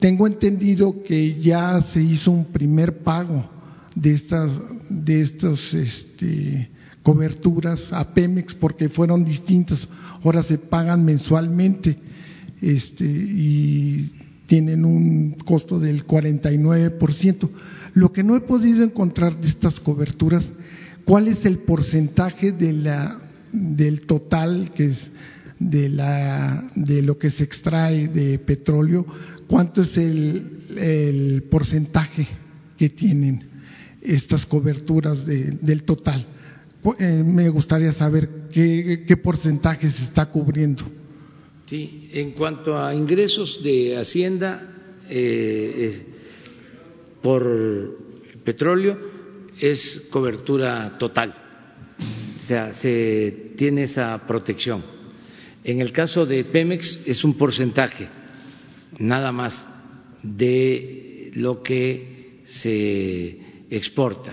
tengo entendido que ya se hizo un primer pago de estas, de estas este, coberturas a Pemex porque fueron distintas, ahora se pagan mensualmente este, y tienen un costo del 49%. Lo que no he podido encontrar de estas coberturas, ¿cuál es el porcentaje de la, del total que es de, la, de lo que se extrae de petróleo, cuánto es el, porcentaje que tienen estas coberturas del total. Eh, me gustaría saber qué, porcentaje se está cubriendo. Sí, en cuanto a ingresos de Hacienda eh, por petróleo, es cobertura total. O sea, se tiene esa protección. En el caso de Pemex es un porcentaje nada más de lo que se exporta.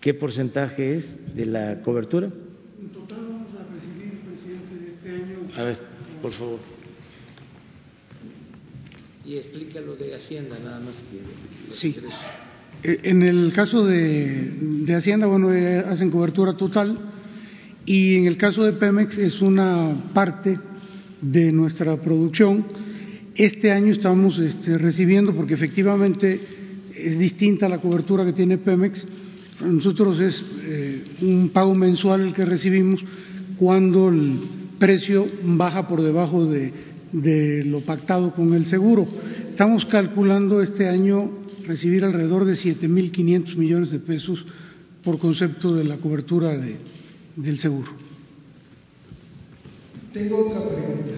¿Qué porcentaje es de la cobertura? En total vamos a recibir, presidente, de este año. A ver, por favor. Y explícalo de Hacienda, nada más que. Sí. Eh, en el caso de, de Hacienda, bueno, eh, hacen cobertura total y en el caso de Pemex es una parte de nuestra producción. Este año estamos este, recibiendo, porque efectivamente es distinta la cobertura que tiene Pemex, nosotros es eh, un pago mensual el que recibimos cuando el precio baja por debajo de, de lo pactado con el seguro. Estamos calculando este año recibir alrededor de 7.500 millones de pesos por concepto de la cobertura de, del seguro. Tengo otra pregunta.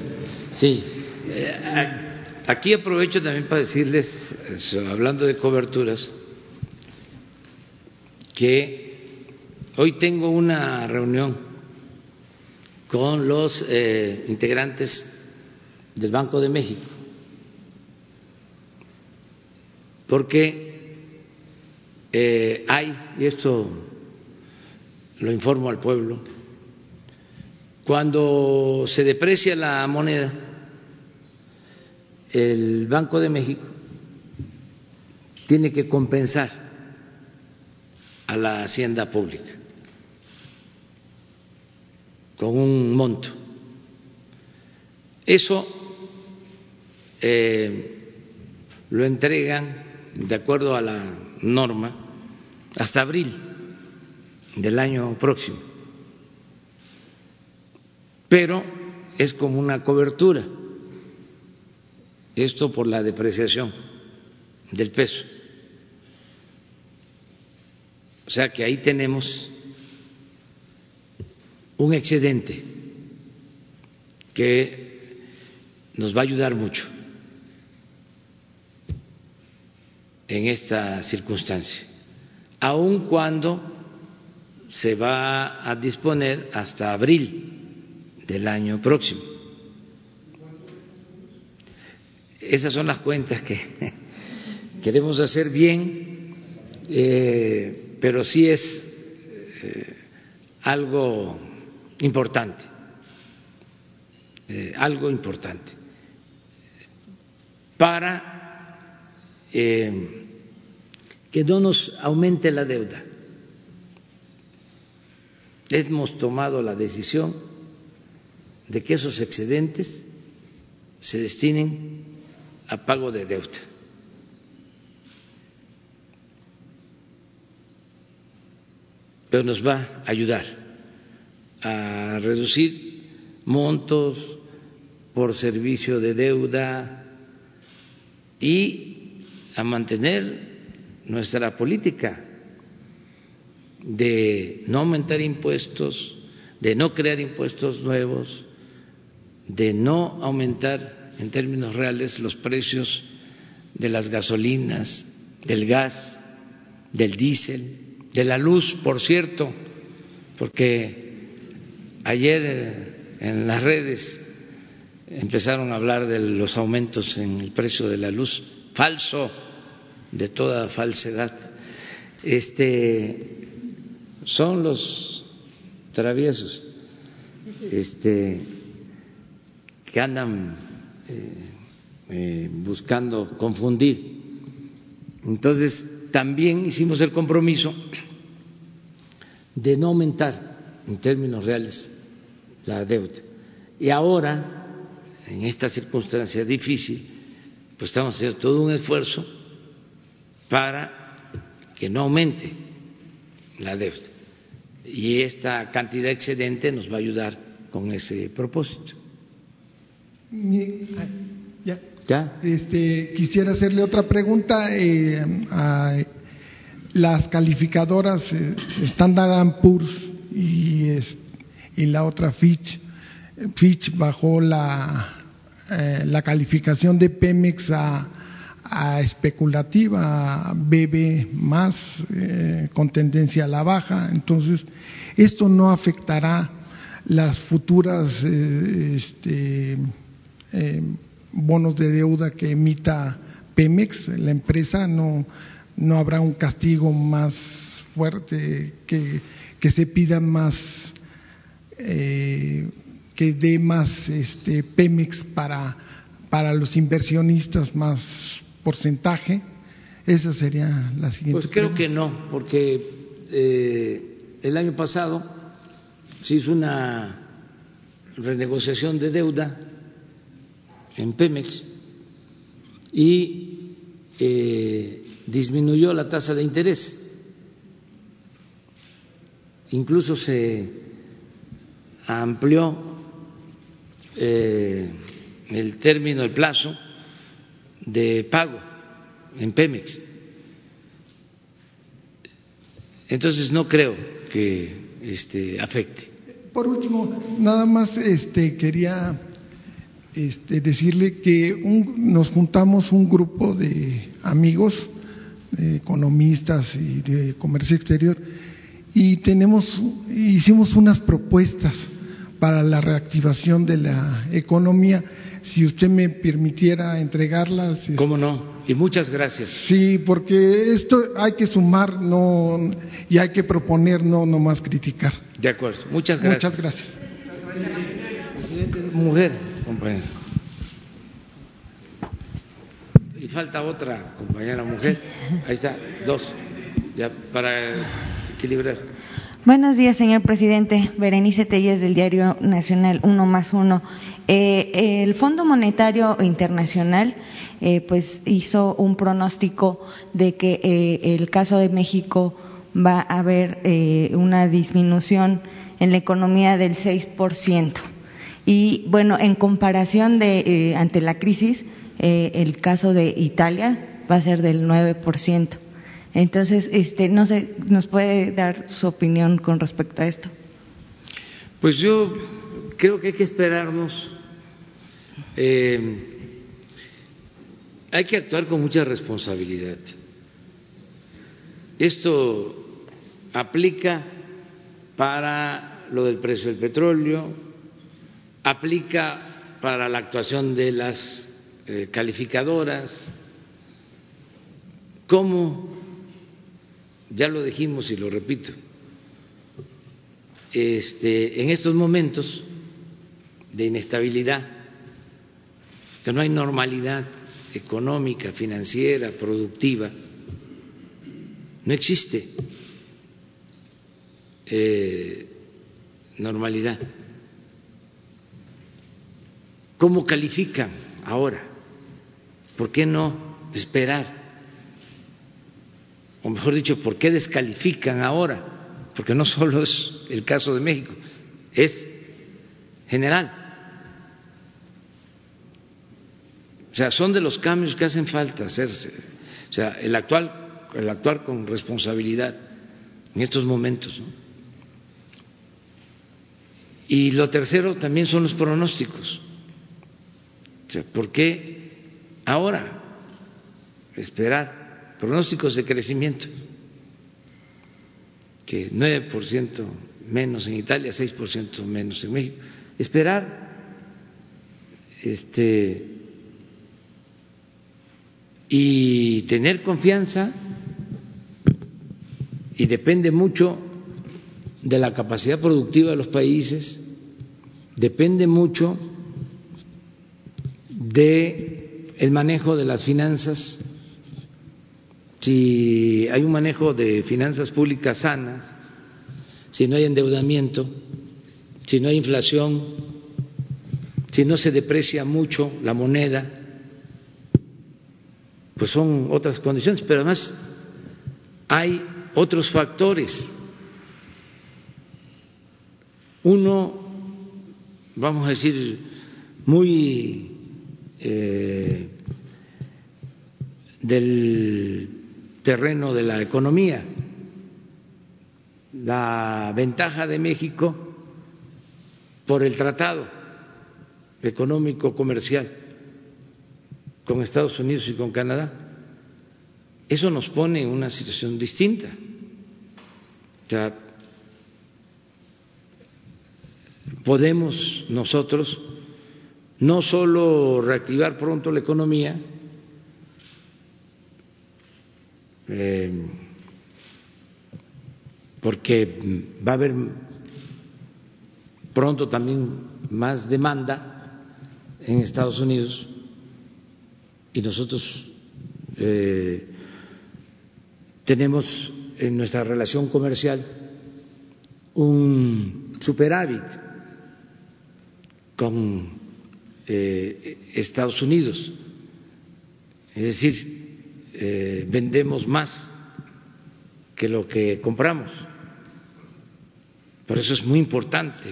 Sí. Eh, aquí aprovecho también para decirles, hablando de coberturas, que hoy tengo una reunión con los eh, integrantes del Banco de México, porque eh, hay, y esto lo informo al pueblo, Cuando se deprecia la moneda, el Banco de México tiene que compensar a la hacienda pública con un monto. Eso eh, lo entregan de acuerdo a la norma hasta abril del año próximo. Pero es como una cobertura, esto por la depreciación del peso. O sea que ahí tenemos un excedente que nos va a ayudar mucho en esta circunstancia, aun cuando se va a disponer hasta abril del año próximo. Esas son las cuentas que queremos hacer bien, eh, pero sí es eh, algo importante, eh, algo importante para que no nos aumente la deuda. Hemos tomado la decisión de que esos excedentes se destinen a pago de deuda. Pero nos va a ayudar a reducir montos por servicio de deuda y a mantener nuestra política de no aumentar impuestos, de no crear impuestos nuevos, de no aumentar en términos reales los precios de las gasolinas, del gas, del diésel, de la luz, por cierto, porque ayer en las redes empezaron a hablar de los aumentos en el precio de la luz, falso de toda falsedad. Este son los traviesos este, que andan eh, eh, buscando confundir. Entonces, también hicimos el compromiso de no aumentar en términos reales la deuda. Y ahora, en esta circunstancia difícil, pues estamos haciendo todo un esfuerzo para que no aumente la deuda. Y esta cantidad excedente nos va a ayudar con ese propósito. Ya. ¿Ya? Este, quisiera hacerle otra pregunta. Eh, a las calificadoras eh, Standard Poor's y, y la otra Fitch, Fitch bajó la, eh, la calificación de Pemex a a especulativa, bebe más eh, con tendencia a la baja. Entonces, esto no afectará las futuras eh, este, eh, bonos de deuda que emita Pemex, la empresa, no, no habrá un castigo más fuerte que, que se pida más, que dé más este, Pemex para, para los inversionistas más porcentaje? Esa sería la siguiente. Pues creo que no, porque eh, el año pasado se hizo una renegociación de deuda en Pemex y eh, disminuyó la tasa de interés. Incluso se amplió eh, el término, el plazo de pago en Pemex. Entonces no creo que este, afecte. Por último, nada más este, quería este, decirle que nos juntamos un grupo de amigos, economistas y de comercio exterior, y tenemos, hicimos unas propuestas para la reactivación de la economía si usted me permitiera entregarlas. Este, ¿Cómo no? Y muchas gracias. Sí, porque esto hay que sumar no y hay que proponer, no más criticar. De acuerdo. Muchas gracias. Muchas gracias. Mujer, compañero. Y falta otra compañera mujer. Ahí está, dos. Ya para equilibrar. Buenos días, señor presidente. Berenice Telles del Diario Nacional Uno más Uno. Eh, el Fondo Monetario Internacional eh, pues hizo un pronóstico de que eh, el caso de México va a haber eh, una disminución en la economía del 6%. Y bueno, en comparación de eh, ante la crisis, eh, el caso de Italia va a ser del 9%. Entonces, este, no sé, ¿nos puede dar su opinión con respecto a esto? Pues yo creo que hay que esperarnos. Eh, hay que actuar con mucha responsabilidad. Esto aplica para lo del precio del petróleo, aplica para la actuación de las eh, calificadoras. ¿Cómo? Ya lo dijimos y lo repito. Este, en estos momentos de inestabilidad, que no hay normalidad económica, financiera, productiva, no existe eh, normalidad. ¿Cómo califican ahora? ¿Por qué no esperar? O mejor dicho, ¿por qué descalifican ahora? Porque no solo es el caso de México, es general. O sea, son de los cambios que hacen falta hacerse. O sea, el actual, el actuar con responsabilidad en estos momentos. Y lo tercero también son los pronósticos. O sea, ¿por qué ahora esperar pronósticos de crecimiento? Que 9% menos en Italia, 6% menos en México. Esperar este y tener confianza y depende mucho de la capacidad productiva de los países, depende mucho de el manejo de las finanzas. Si hay un manejo de finanzas públicas sanas, si no hay endeudamiento, si no hay inflación, si no se deprecia mucho la moneda, pues son otras condiciones, pero además hay otros factores. Uno, vamos a decir, muy eh, del terreno de la economía. La ventaja de México por el tratado económico comercial con Estados Unidos y con Canadá, eso nos pone en una situación distinta. Podemos nosotros no solo reactivar pronto la economía, eh, porque va a haber pronto también más demanda en Estados Unidos y nosotros eh, tenemos en nuestra relación comercial un superávit con eh, Estados Unidos, es decir, eh, vendemos más que lo que compramos. Por eso es muy importante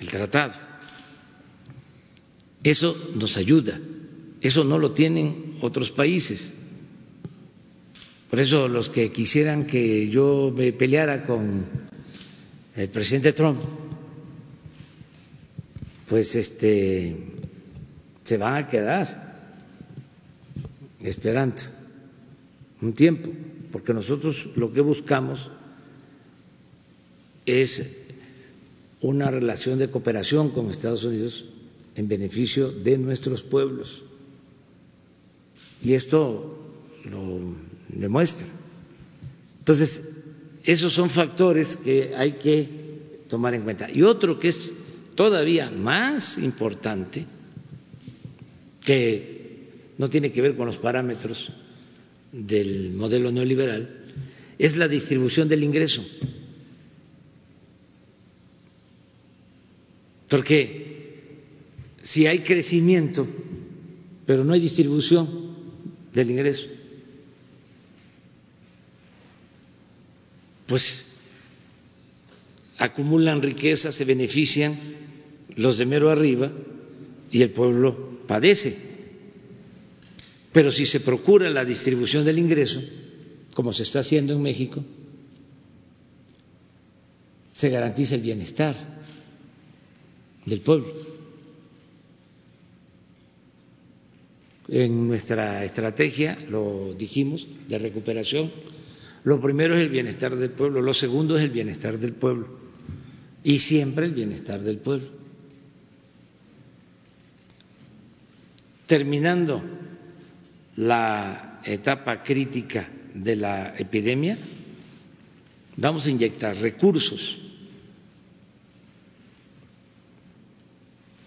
el tratado. Eso nos ayuda. Eso no lo tienen otros países. Por eso los que quisieran que yo me peleara con el presidente Trump, pues este se van a quedar esperando un tiempo, porque nosotros lo que buscamos es una relación de cooperación con Estados Unidos en beneficio de nuestros pueblos. Y esto lo demuestra. Entonces, esos son factores que hay que tomar en cuenta. Y otro que es todavía más importante que no tiene que ver con los parámetros del modelo neoliberal, es la distribución del ingreso. Porque si hay crecimiento, pero no hay distribución del ingreso, pues acumulan riqueza, se benefician los de mero arriba y el pueblo padece. Pero si se procura la distribución del ingreso, como se está haciendo en México, se garantiza el bienestar del pueblo. En nuestra estrategia, lo dijimos, de recuperación, lo primero es el bienestar del pueblo, lo segundo es el bienestar del pueblo y siempre el bienestar del pueblo. Terminando la etapa crítica de la epidemia, vamos a inyectar recursos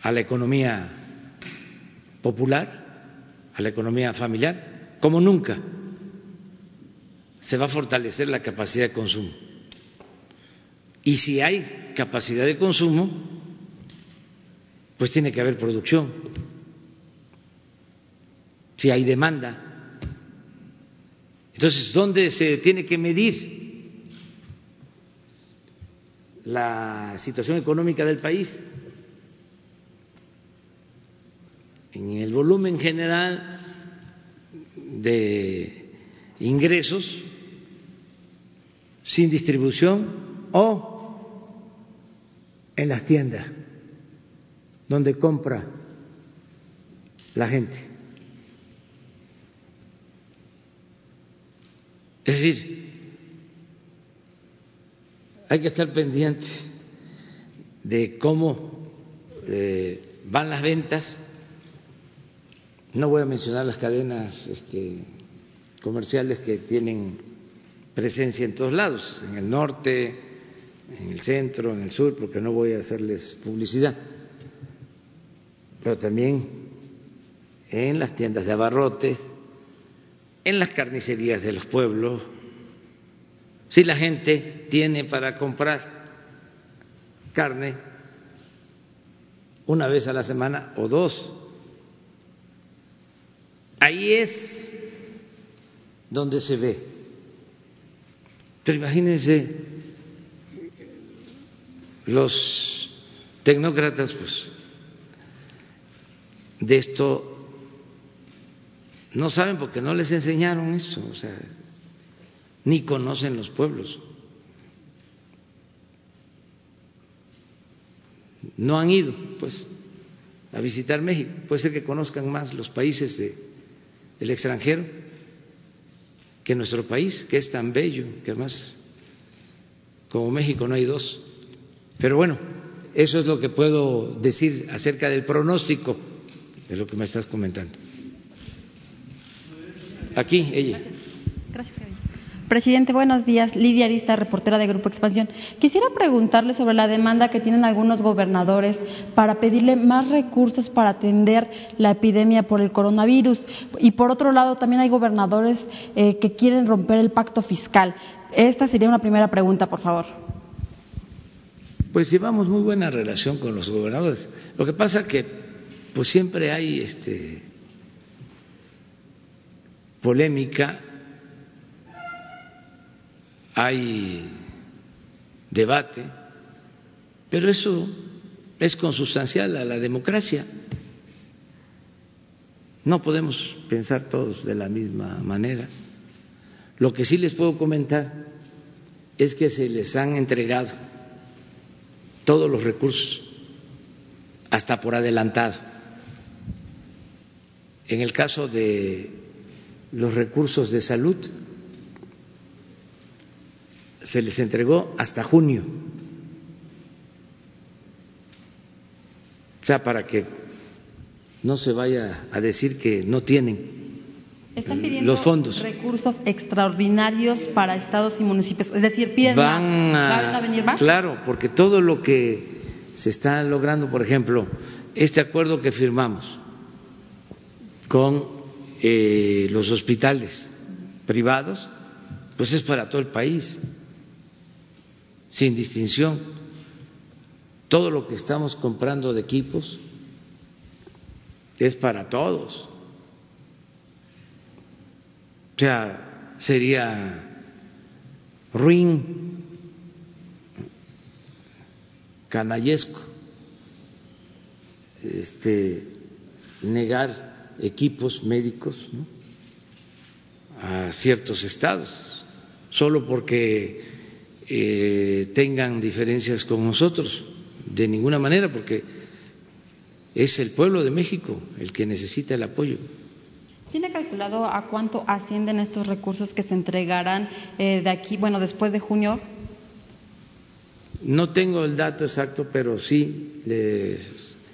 a la economía popular, a la economía familiar, como nunca. Se va a fortalecer la capacidad de consumo. Y si hay capacidad de consumo, pues tiene que haber producción si hay demanda. Entonces, ¿dónde se tiene que medir la situación económica del país? En el volumen general de ingresos sin distribución o en las tiendas donde compra la gente. Es decir, hay que estar pendiente de cómo eh, van las ventas. No voy a mencionar las cadenas este, comerciales que tienen presencia en todos lados, en el norte, en el centro, en el sur, porque no voy a hacerles publicidad, pero también en las tiendas de abarrotes, en las carnicerías de los pueblos, si la gente tiene para comprar carne una vez a la semana o dos. Ahí es donde se ve. Pero imagínense los tecnócratas, pues, de esto no saben porque no les enseñaron eso, o sea, ni conocen los pueblos. No han ido, pues, a visitar México. Puede ser que conozcan más los países del extranjero que nuestro país, que es tan bello, que además, como México no hay dos. Pero bueno, eso es lo que puedo decir acerca del pronóstico de lo que me estás comentando. Aquí, ella. Gracias. Presidente, buenos días. Lidia Arista, reportera de Grupo Expansión. Quisiera preguntarle sobre la demanda que tienen algunos gobernadores para pedirle más recursos para atender la epidemia por el coronavirus. Y por otro lado, también hay gobernadores eh, que quieren romper el pacto fiscal. Esta sería una primera pregunta, por favor. Pues llevamos muy buena relación con los gobernadores. Lo que pasa que pues siempre hay este polémica, hay debate, pero eso es consustancial a la democracia. No podemos pensar todos de la misma manera. Lo que sí les puedo comentar es que se les han entregado todos los recursos, hasta por adelantado. En el caso de los recursos de salud se les entregó hasta junio. O sea, para que no se vaya a decir que no tienen Están pidiendo los fondos. recursos extraordinarios para estados y municipios. Es decir, piden Van a, ¿Van a venir más? Claro, porque todo lo que se está logrando, por ejemplo, este acuerdo que firmamos con eh, los hospitales privados, pues es para todo el país, sin distinción. Todo lo que estamos comprando de equipos es para todos. O sea, sería ruin, canallesco, este, negar equipos médicos a ciertos estados, solo porque eh, tengan diferencias con nosotros, de ninguna manera, porque es el pueblo de México el que necesita el apoyo. ¿Tiene calculado a cuánto ascienden estos recursos que se entregarán eh, de aquí, bueno, después de junio? No tengo el dato exacto, pero sí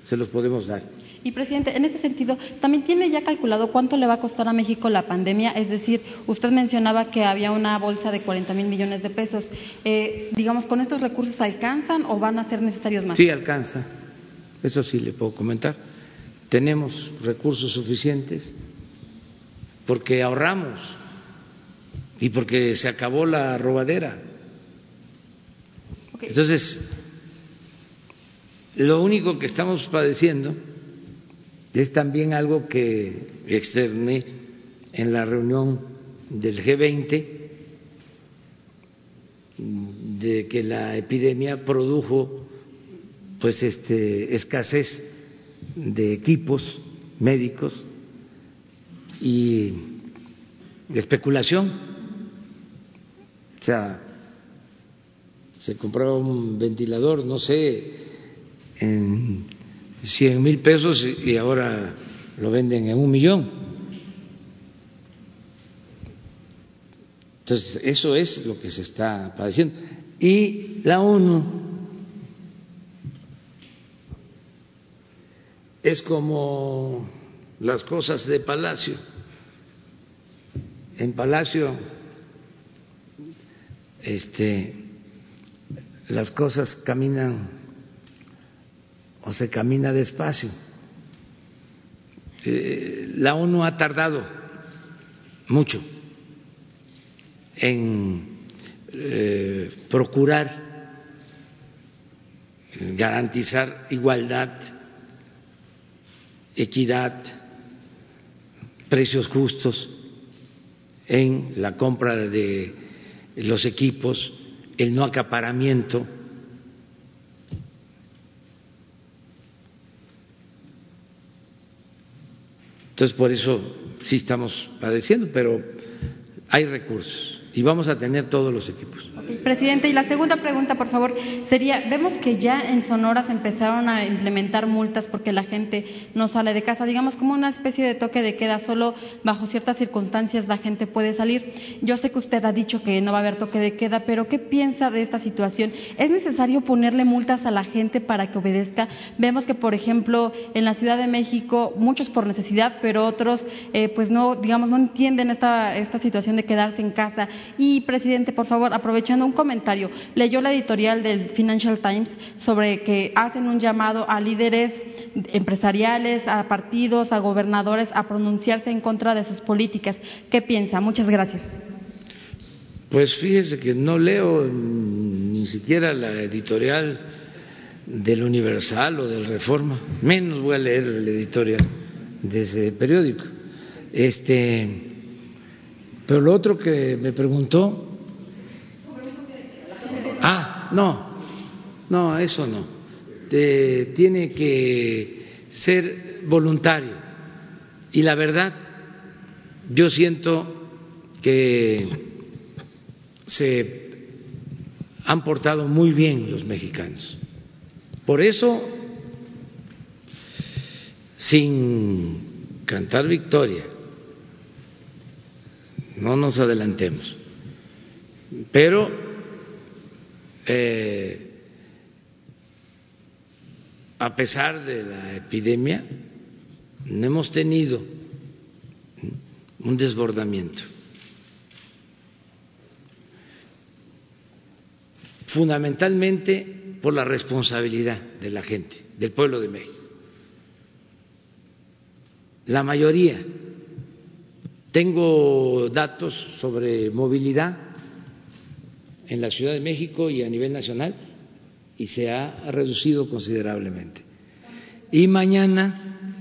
se los podemos dar. Y presidente, en ese sentido, ¿también tiene ya calculado cuánto le va a costar a México la pandemia? Es decir, usted mencionaba que había una bolsa de 40 mil millones de pesos. Eh, digamos, ¿con estos recursos alcanzan o van a ser necesarios más? Sí, alcanza. Eso sí le puedo comentar. Tenemos recursos suficientes porque ahorramos y porque se acabó la robadera. Entonces, lo único que estamos padeciendo es también algo que externé en la reunión del G20 de que la epidemia produjo pues este escasez de equipos médicos y especulación. O sea, se compraba un ventilador, no sé, en cien mil pesos y ahora lo venden en un millón. Entonces, eso es lo que se está padeciendo. Y la ONU es como las cosas de Palacio. En Palacio, este, las cosas caminan o se camina despacio. Eh, la ONU ha tardado mucho en eh, procurar garantizar igualdad, equidad, precios justos en la compra de los equipos, el no acaparamiento Entonces, por eso sí estamos padeciendo, pero hay recursos y vamos a tener todos los equipos. Presidente, y la segunda pregunta, por favor, sería, vemos que ya en Sonora se empezaron a implementar multas porque la gente no sale de casa, digamos como una especie de toque de queda, solo bajo ciertas circunstancias la gente puede salir. Yo sé que usted ha dicho que no va a haber toque de queda, pero ¿qué piensa de esta situación? ¿Es necesario ponerle multas a la gente para que obedezca? Vemos que, por ejemplo, en la Ciudad de México, muchos por necesidad, pero otros, eh, pues no, digamos, no entienden esta, esta situación de quedarse en casa y, presidente, por favor, aprovechando un comentario, leyó la editorial del Financial Times sobre que hacen un llamado a líderes empresariales, a partidos, a gobernadores a pronunciarse en contra de sus políticas. ¿Qué piensa? Muchas gracias. Pues fíjese que no leo ni siquiera la editorial del Universal o del Reforma, menos voy a leer la editorial de ese periódico. Este, pero lo otro que me preguntó, ah, no, no, eso no, tiene que ser voluntario. Y la verdad, yo siento que se han portado muy bien los mexicanos. Por eso, sin cantar victoria, no nos adelantemos. Pero eh, a pesar de la epidemia, no hemos tenido un desbordamiento. Fundamentalmente por la responsabilidad de la gente, del pueblo de México. La mayoría. Tengo datos sobre movilidad en la Ciudad de México y a nivel nacional y se ha reducido considerablemente. Y mañana,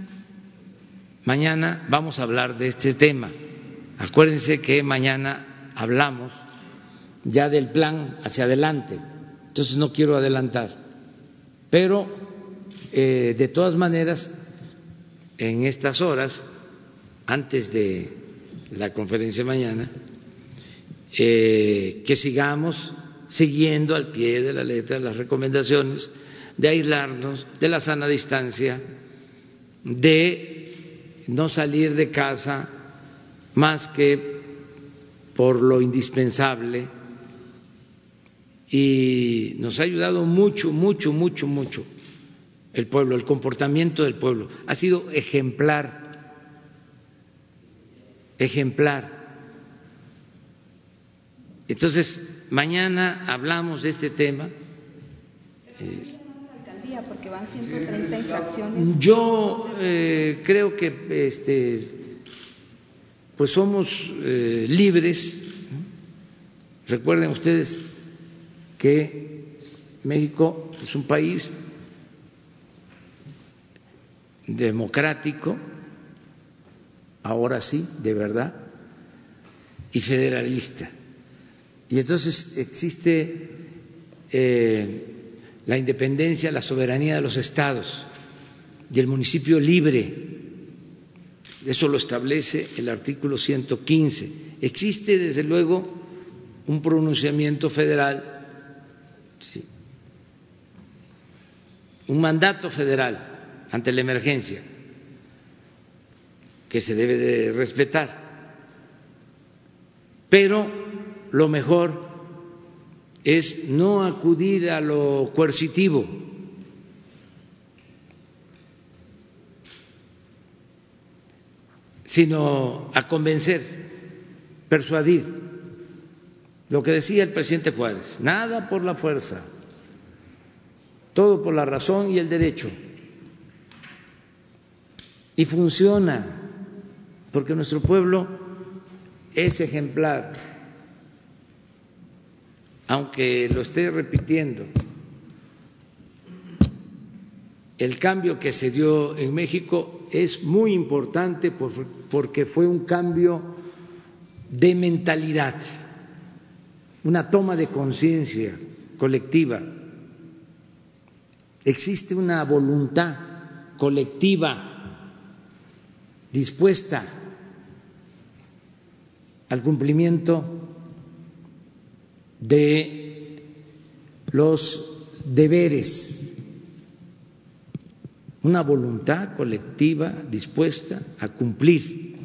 mañana vamos a hablar de este tema. Acuérdense que mañana hablamos ya del plan hacia adelante, entonces no quiero adelantar, pero eh, de todas maneras, en estas horas, antes de la conferencia mañana, eh, que sigamos siguiendo al pie de la letra las recomendaciones de aislarnos, de la sana distancia, de no salir de casa más que por lo indispensable. Y nos ha ayudado mucho, mucho, mucho, mucho el pueblo, el comportamiento del pueblo. Ha sido ejemplar, ejemplar. Entonces, mañana hablamos de este tema. Yo eh, creo que este, pues somos eh, libres. Recuerden ustedes que México es un país democrático, ahora sí, de verdad, y federalista. Y entonces existe eh, la independencia, la soberanía de los estados y el municipio libre. Eso lo establece el artículo 115. Existe, desde luego, un pronunciamiento federal, un mandato federal ante la emergencia que se debe de respetar. Pero lo mejor es no acudir a lo coercitivo. sino a convencer, persuadir. Lo que decía el presidente Juárez, nada por la fuerza, todo por la razón y el derecho. Y funciona, porque nuestro pueblo es ejemplar aunque lo esté repitiendo, el cambio que se dio en México es muy importante porque fue un cambio de mentalidad, una toma de conciencia colectiva. Existe una voluntad colectiva dispuesta al cumplimiento de los deberes, una voluntad colectiva dispuesta a cumplir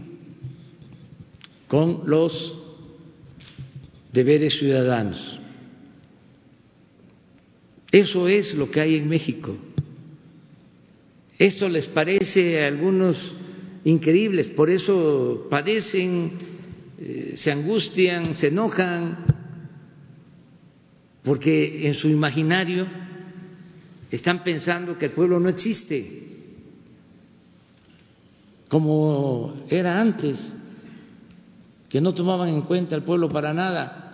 con los deberes ciudadanos. Eso es lo que hay en México. Esto les parece a algunos increíbles, por eso padecen, eh, se angustian, se enojan, porque en su imaginario están pensando que el pueblo no existe, como era antes, que no tomaban en cuenta al pueblo para nada,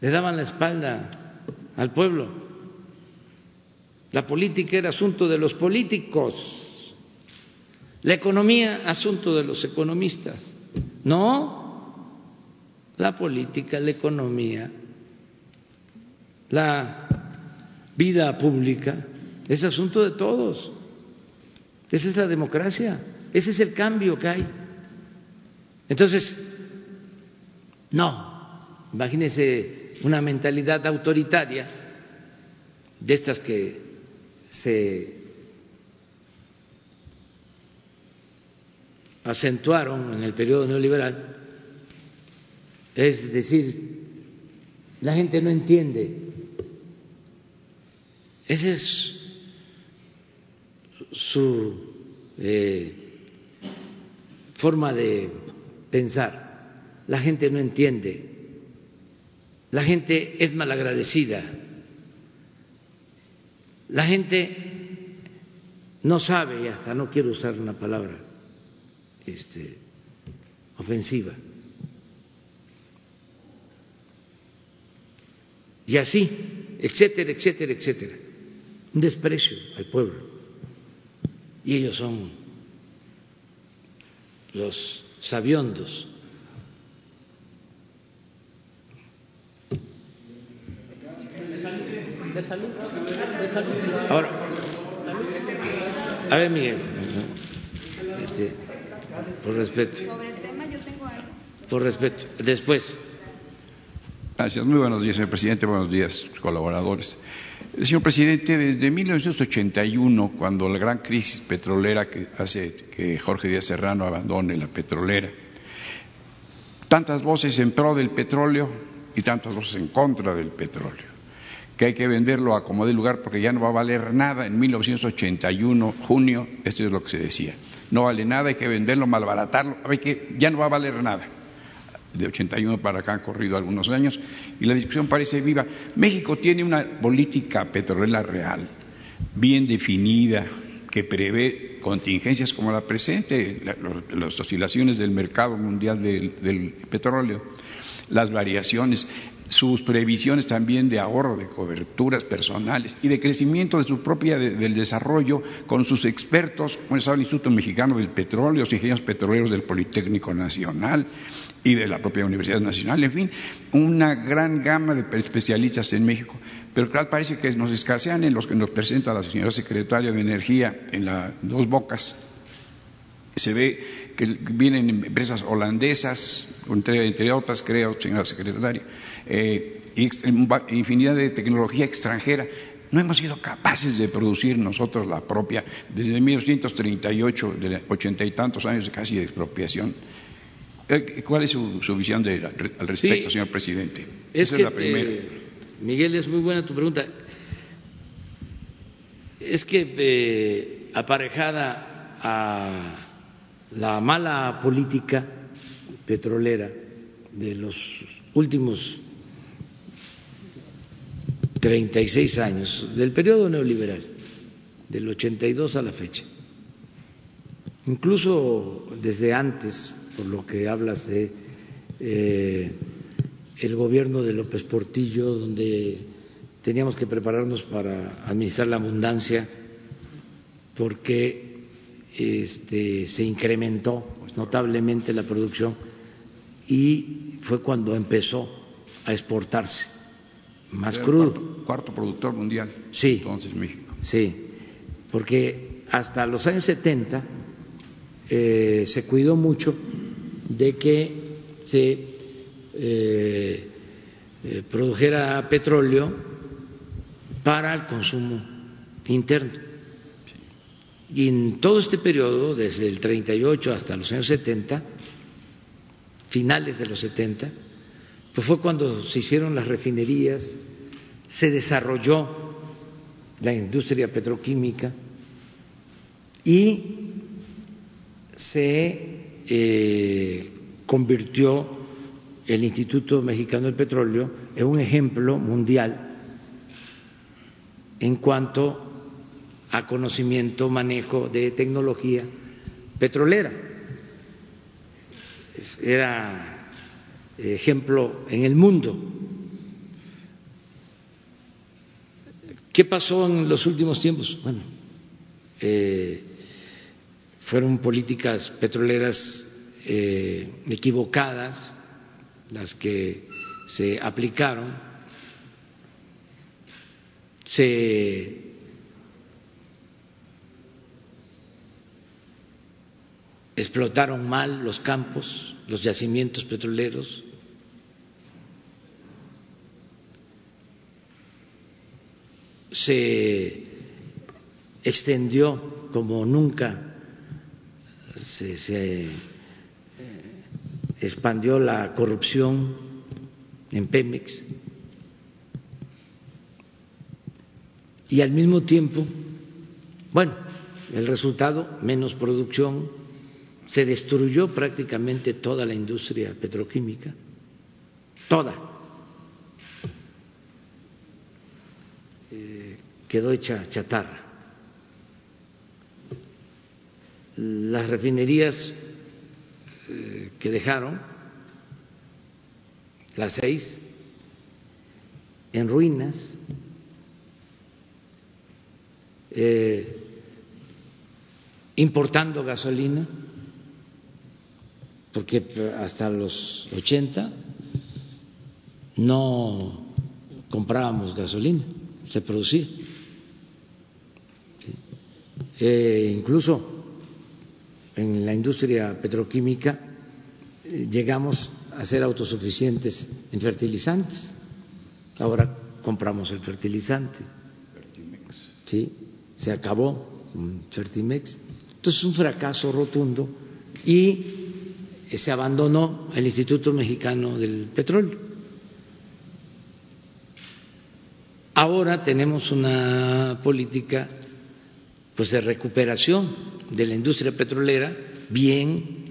le daban la espalda al pueblo. La política era asunto de los políticos, la economía asunto de los economistas. No, la política, la economía, la vida pública, es asunto de todos. Esa es la democracia, ese es el cambio que hay. Entonces, no, imagínense una mentalidad autoritaria de estas que se acentuaron en el periodo neoliberal es decir, la gente no entiende. Esa es su eh, forma de pensar. La gente no entiende. la gente es malagradecida, la gente no sabe, y hasta no quiero usar una palabra este, ofensiva, y así, etcétera, etcétera, etcétera, un desprecio al pueblo. Y ellos son los sabiondos. Ahora, a ver, Miguel, por respeto. Por respeto. Después. Gracias. Muy buenos días, señor presidente. Buenos días, colaboradores. Señor presidente, desde 1981, cuando la gran crisis petrolera que hace que Jorge Díaz Serrano abandone la petrolera, tantas voces en pro del petróleo y tantas voces en contra del petróleo que hay que venderlo a como de lugar porque ya no va a valer nada. En 1981, junio, esto es lo que se decía. No vale nada, hay que venderlo, malbaratarlo, hay que, ya no va a valer nada. De 81 para acá han corrido algunos años y la discusión parece viva. México tiene una política petrolera real, bien definida, que prevé contingencias como la presente, las oscilaciones del mercado mundial del petróleo, las variaciones sus previsiones también de ahorro, de coberturas personales y de crecimiento de su propia del desarrollo con sus expertos, como el Instituto Mexicano del Petróleo, los ingenieros petroleros del Politécnico Nacional y de la propia Universidad Nacional, en fin, una gran gama de especialistas en México. Pero tal parece que nos escasean en los que nos presenta la señora secretaria de Energía en las dos bocas. Se ve que vienen empresas holandesas, entre, entre otras, creo, señora secretaria, eh, infinidad de tecnología extranjera. No hemos sido capaces de producir nosotros la propia desde 1938, de ochenta y tantos años de casi de expropiación. Eh, ¿Cuál es su, visión al respecto, señor presidente? Esa es la primera. Eh, Miguel, es muy buena tu pregunta. Es que aparejada a la mala política petrolera de los últimos 36 años, del periodo neoliberal, del 82 a la fecha. Incluso desde antes, por lo que hablas de eh, el gobierno de López Portillo, donde teníamos que prepararnos para administrar la abundancia, porque este, se incrementó notablemente la producción y fue cuando empezó a exportarse más crudo. Cuarto, productor mundial. Sí. Entonces México. Sí, porque hasta los años 70 eh, se cuidó mucho de que se eh, eh, produjera petróleo para el consumo interno. Y en todo este periodo, desde el 38 hasta los años 70, finales de los 70, pues fue cuando se hicieron las refinerías, se desarrolló la industria petroquímica y se eh, convirtió el Instituto Mexicano del Petróleo en un ejemplo mundial en cuanto a conocimiento, manejo de tecnología petrolera. Era ejemplo en el mundo. ¿Qué pasó en los últimos tiempos? Bueno, eh, fueron políticas petroleras eh, equivocadas las que se aplicaron, se explotaron mal los campos, los yacimientos petroleros, se extendió como nunca, se, eh, expandió la corrupción en Pemex. Y al mismo tiempo, bueno, el resultado, menos producción, se destruyó prácticamente toda la industria petroquímica, toda. eh, quedó hecha chatarra. Las refinerías eh, que dejaron, las seis, en ruinas, eh, importando gasolina, porque hasta los 80 no comprábamos gasolina, se producía. Eh, incluso en la industria petroquímica eh, llegamos a ser autosuficientes en fertilizantes. Ahora compramos el fertilizante. ¿Sí? Se acabó Fertimex. Entonces es un fracaso rotundo y se abandonó el Instituto Mexicano del Petróleo. Ahora tenemos una política pues de recuperación de la industria petrolera bien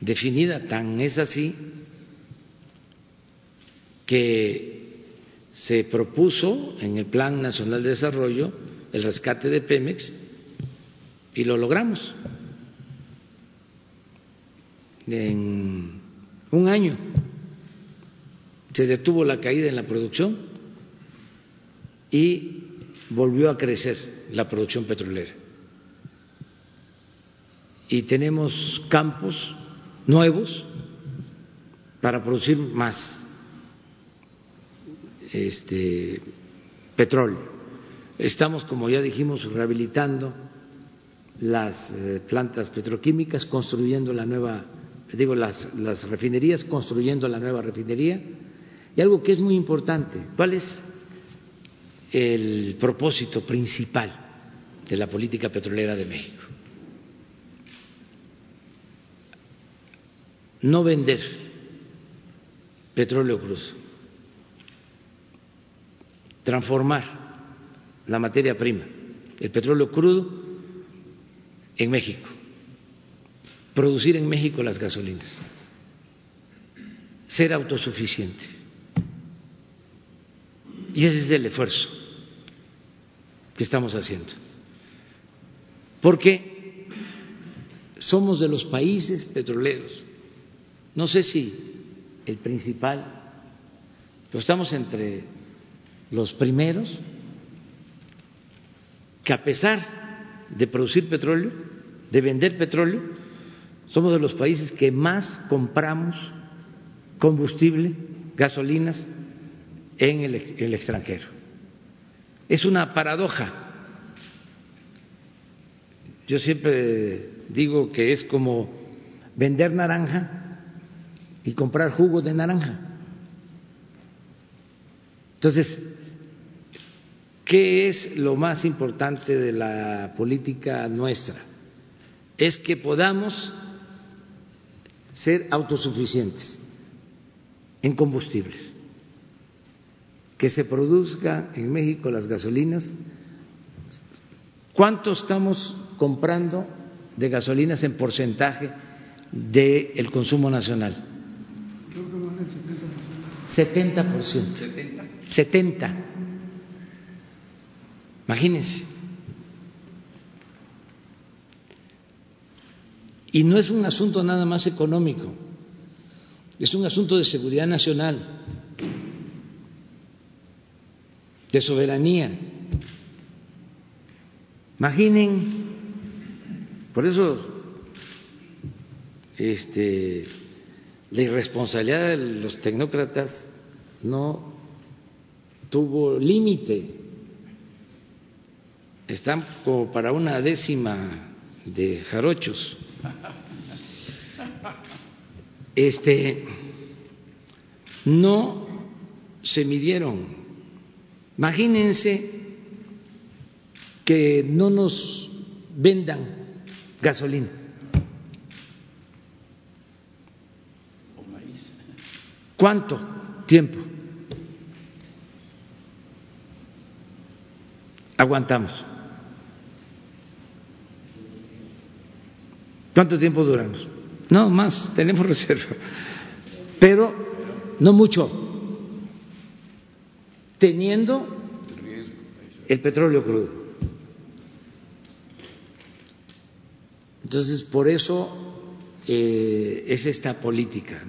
definida, tan es así que se propuso en el Plan Nacional de Desarrollo el rescate de Pemex y lo logramos en un año. Se detuvo la caída en la producción y volvió a crecer la producción petrolera. Y tenemos campos nuevos para producir más este, petróleo. Estamos, como ya dijimos, rehabilitando las eh, plantas petroquímicas, construyendo la nueva, digo, las, las refinerías, construyendo la nueva refinería. Y algo que es muy importante, ¿cuál es el propósito principal de la política petrolera de México? No vender petróleo crudo, transformar la materia prima, el petróleo crudo, en México, producir en México las gasolinas, ser autosuficientes. Y ese es el esfuerzo que estamos haciendo. Porque somos de los países petroleros, no sé si el principal, pero estamos entre los primeros que a pesar de producir petróleo, de vender petróleo, somos de los países que más compramos combustible, gasolinas en el, extranjero. Es una paradoja. Yo siempre digo que es como vender naranja y comprar jugo de naranja. Entonces, ¿Qué es lo más importante de la política nuestra? Es que podamos ser autosuficientes en combustibles, que se produzca en México las gasolinas. ¿Cuánto estamos comprando de gasolinas en porcentaje del consumo nacional? 70%. 70%. 70. Imagínense. Y no es un asunto nada más económico, es un asunto de seguridad nacional, de soberanía. Imaginen, por eso este, la irresponsabilidad de los tecnócratas no tuvo límite están como para una décima de jarochos. Este no se midieron. Imagínense que no nos vendan gasolina. ¿Cuánto tiempo aguantamos? ¿Cuánto tiempo duramos? No, más, tenemos reserva. Pero no mucho. Teniendo el petróleo crudo. Entonces, por eso eh, es esta política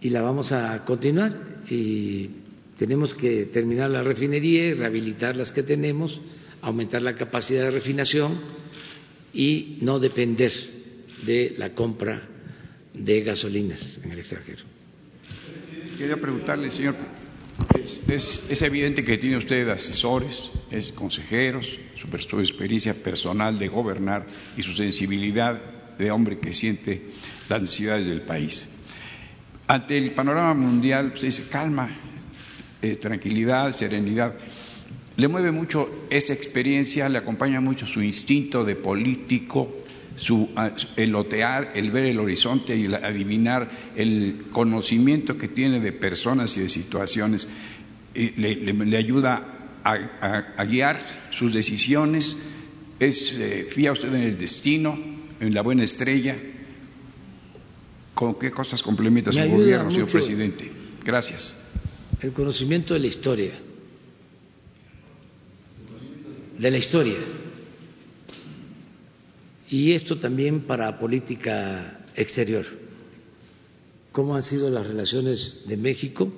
y la vamos a continuar y tenemos que terminar la refinería y rehabilitar las que tenemos, aumentar la capacidad de refinación y no depender de la compra de gasolinas en el extranjero. Quería preguntarle, señor, es, evidente que tiene usted asesores, es consejeros, su, experiencia personal de gobernar y su sensibilidad de hombre que siente las necesidades del país. Ante el panorama mundial, se dice calma, eh, tranquilidad, serenidad. Le mueve mucho esta experiencia, le acompaña mucho su instinto de político, su, el otear, el ver el horizonte y el adivinar el conocimiento que tiene de personas y de situaciones, le, ayuda a, guiar sus decisiones, es, eh, fía usted en el destino, en la buena estrella. ¿Con qué cosas complementa su gobierno, señor presidente? Gracias el conocimiento de la historia, de la historia. Y esto también para política exterior. ¿Cómo han sido las relaciones de México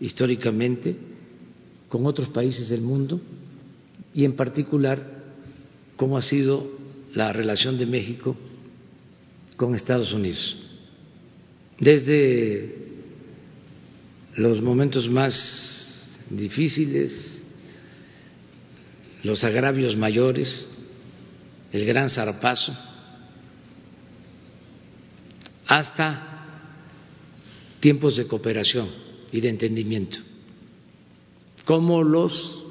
históricamente con otros países del mundo? Y en particular, ¿cómo ha sido la relación de México con Estados Unidos? Desde los momentos más difíciles, los agravios mayores, el gran zarpazo, hasta tiempos de cooperación y de entendimiento, como los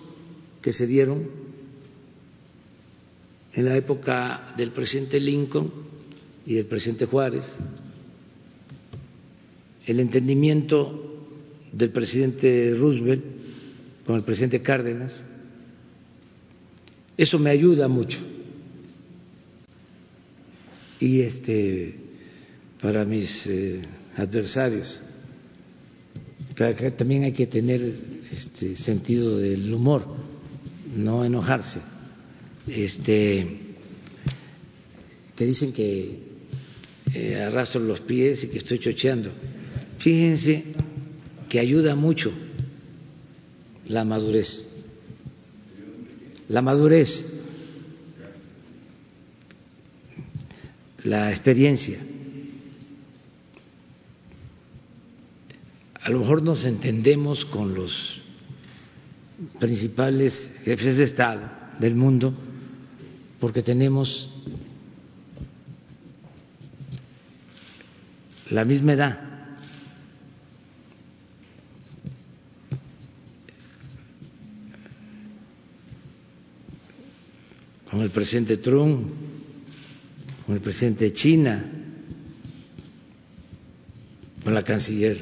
que se dieron en la época del presidente Lincoln y del presidente Juárez, el entendimiento del presidente Roosevelt con el presidente Cárdenas. Eso me ayuda mucho. Y este para mis eh, adversarios. también hay que tener este sentido del humor, no enojarse. Este que dicen que eh, arrastro los pies y que estoy chocheando. Fíjense que ayuda mucho la madurez. La madurez, la experiencia. A lo mejor nos entendemos con los principales jefes de Estado del mundo porque tenemos la misma edad. Con el presidente Trump, con el presidente de China, con la canciller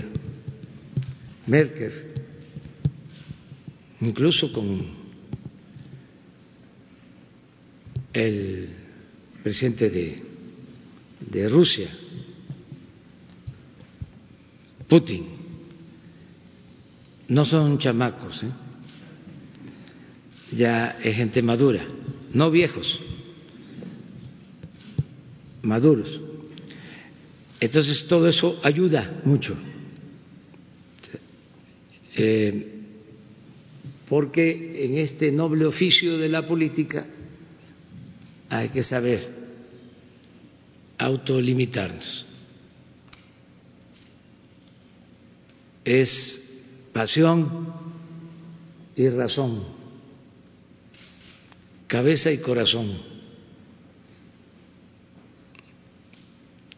Merkel, incluso con el presidente de, Rusia, Putin. No son chamacos, ¿eh? ya es gente madura no viejos, maduros. Entonces todo eso ayuda mucho, eh, porque en este noble oficio de la política hay que saber autolimitarnos. Es pasión y razón cabeza y corazón,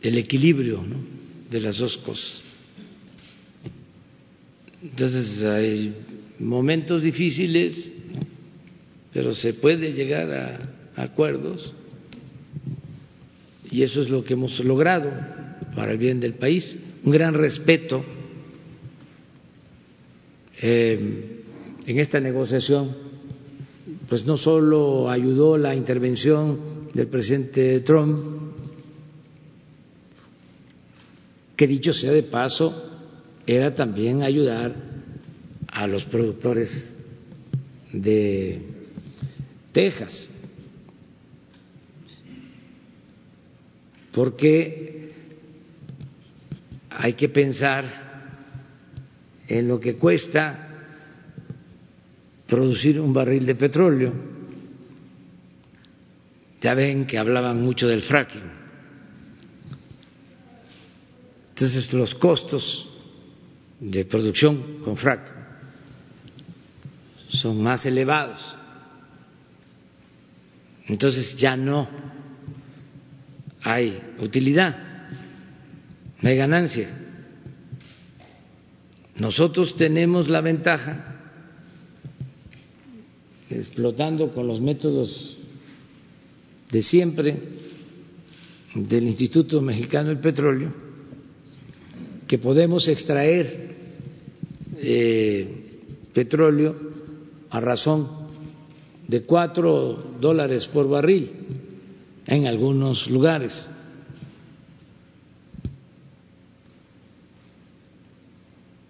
el equilibrio de las dos cosas. Entonces hay momentos difíciles, pero se puede llegar a acuerdos y eso es lo que hemos logrado para el bien del país, un gran respeto eh, en esta negociación pues no solo ayudó la intervención del presidente Trump, que dicho sea de paso, era también ayudar a los productores de Texas, porque hay que pensar en lo que cuesta producir un barril de petróleo. Ya ven que hablaban mucho del fracking. Entonces los costos de producción con fracking son más elevados. Entonces ya no hay utilidad, no hay ganancia. Nosotros tenemos la ventaja, explotando con los métodos de siempre del Instituto Mexicano del Petróleo, que podemos extraer eh, petróleo a razón de cuatro dólares por barril en algunos lugares.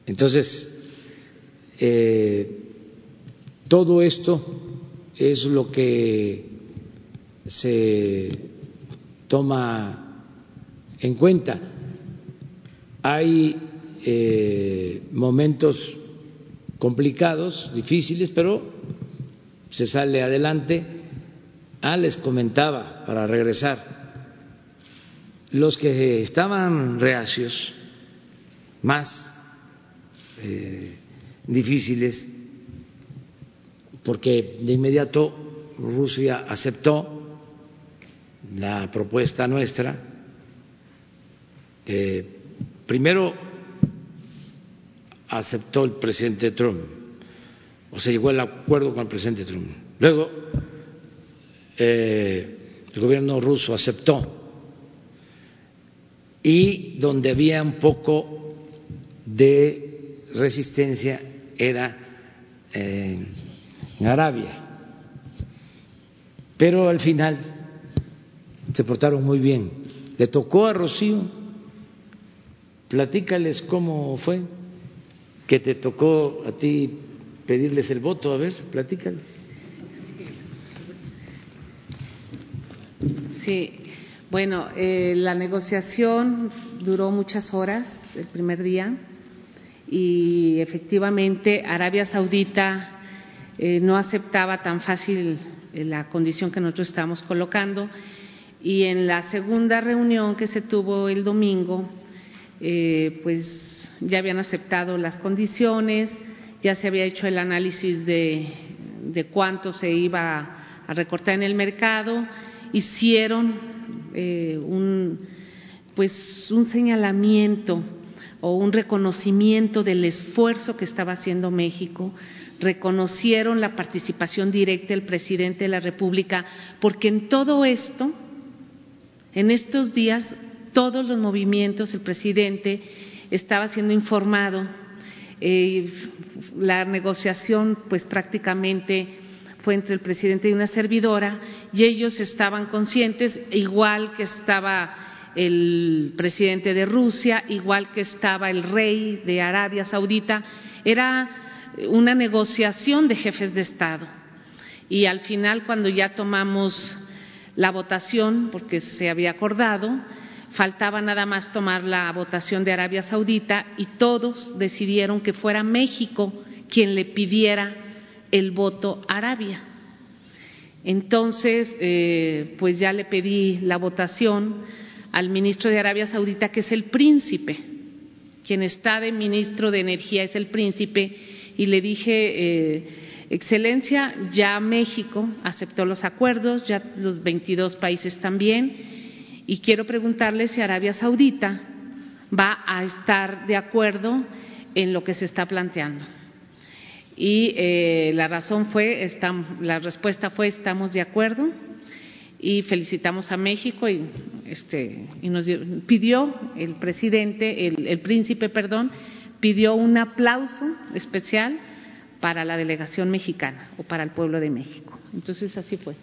Entonces, eh, todo esto es lo que se toma en cuenta. Hay eh, momentos complicados, difíciles, pero se sale adelante. Ah, les comentaba, para regresar, los que estaban reacios, más eh, difíciles, porque de inmediato Rusia aceptó la propuesta nuestra. primero aceptó el presidente Trump, o se llegó al acuerdo con el presidente Trump. Luego, eh, el gobierno ruso aceptó y donde había un poco de resistencia era en Arabia. Pero al final se portaron muy bien. Le tocó a Rocío, platícales cómo fue que te tocó a ti pedirles el voto, a ver, platícale. Sí, bueno, eh, la negociación duró muchas horas el primer día y efectivamente Arabia Saudita eh, no aceptaba tan fácil eh, la condición que nosotros estábamos colocando. Y en la segunda reunión que se tuvo el domingo, eh, pues ya habían aceptado las condiciones, ya se había hecho el análisis de, de cuánto se iba a recortar en el mercado, hicieron un, pues un señalamiento o un reconocimiento del esfuerzo que estaba haciendo México, reconocieron la participación directa del presidente de la República, porque en todo esto, en estos días, todos los movimientos, el presidente estaba siendo informado, eh, la negociación pues prácticamente fue entre el presidente y una servidora y ellos estaban conscientes, igual que estaba el presidente de Rusia, igual que estaba el rey de Arabia Saudita. Era una negociación de jefes de Estado. Y al final, cuando ya tomamos la votación, porque se había acordado, faltaba nada más tomar la votación de Arabia Saudita y todos decidieron que fuera México quien le pidiera el voto a Arabia. Entonces, eh, pues ya le pedí la votación al ministro de Arabia Saudita, que es el príncipe, quien está de ministro de Energía es el príncipe, y le dije, eh, Excelencia, ya México aceptó los acuerdos, ya los 22 países también, y quiero preguntarle si Arabia Saudita va a estar de acuerdo en lo que se está planteando. Y eh, la razón fue, la respuesta fue estamos de acuerdo y felicitamos a México y, este, y nos pidió el presidente, el, príncipe, perdón, pidió un aplauso especial para la delegación mexicana o para el pueblo de México. Entonces así fue.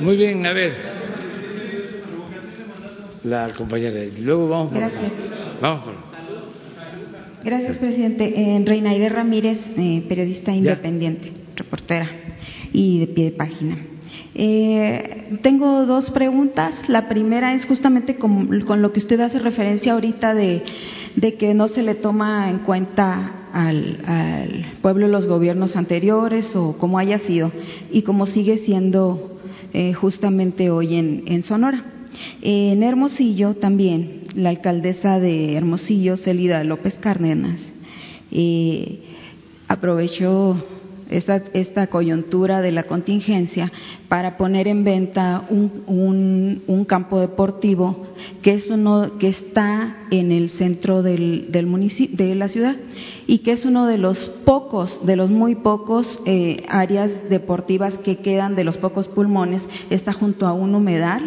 Muy bien, a ver. La compañera, luego vamos por Vamos Gracias, presidente. Eh, Reinaide Ramírez, eh, periodista independiente, reportera y de pie de página. Eh, tengo dos preguntas. La primera es justamente con, lo que usted hace referencia ahorita de, que no se le toma en cuenta al, pueblo los gobiernos anteriores o como haya sido y como sigue siendo eh, justamente hoy en, Sonora. en Hermosillo también, la alcaldesa de Hermosillo, Celida López Cárdenas, eh, aprovechó esta, coyuntura de la contingencia para poner en venta un, un, campo deportivo que es uno que está en el centro del, del municipio, de la ciudad y que es uno de los pocos, de los muy pocos eh, áreas deportivas que quedan, de los pocos pulmones, está junto a un humedal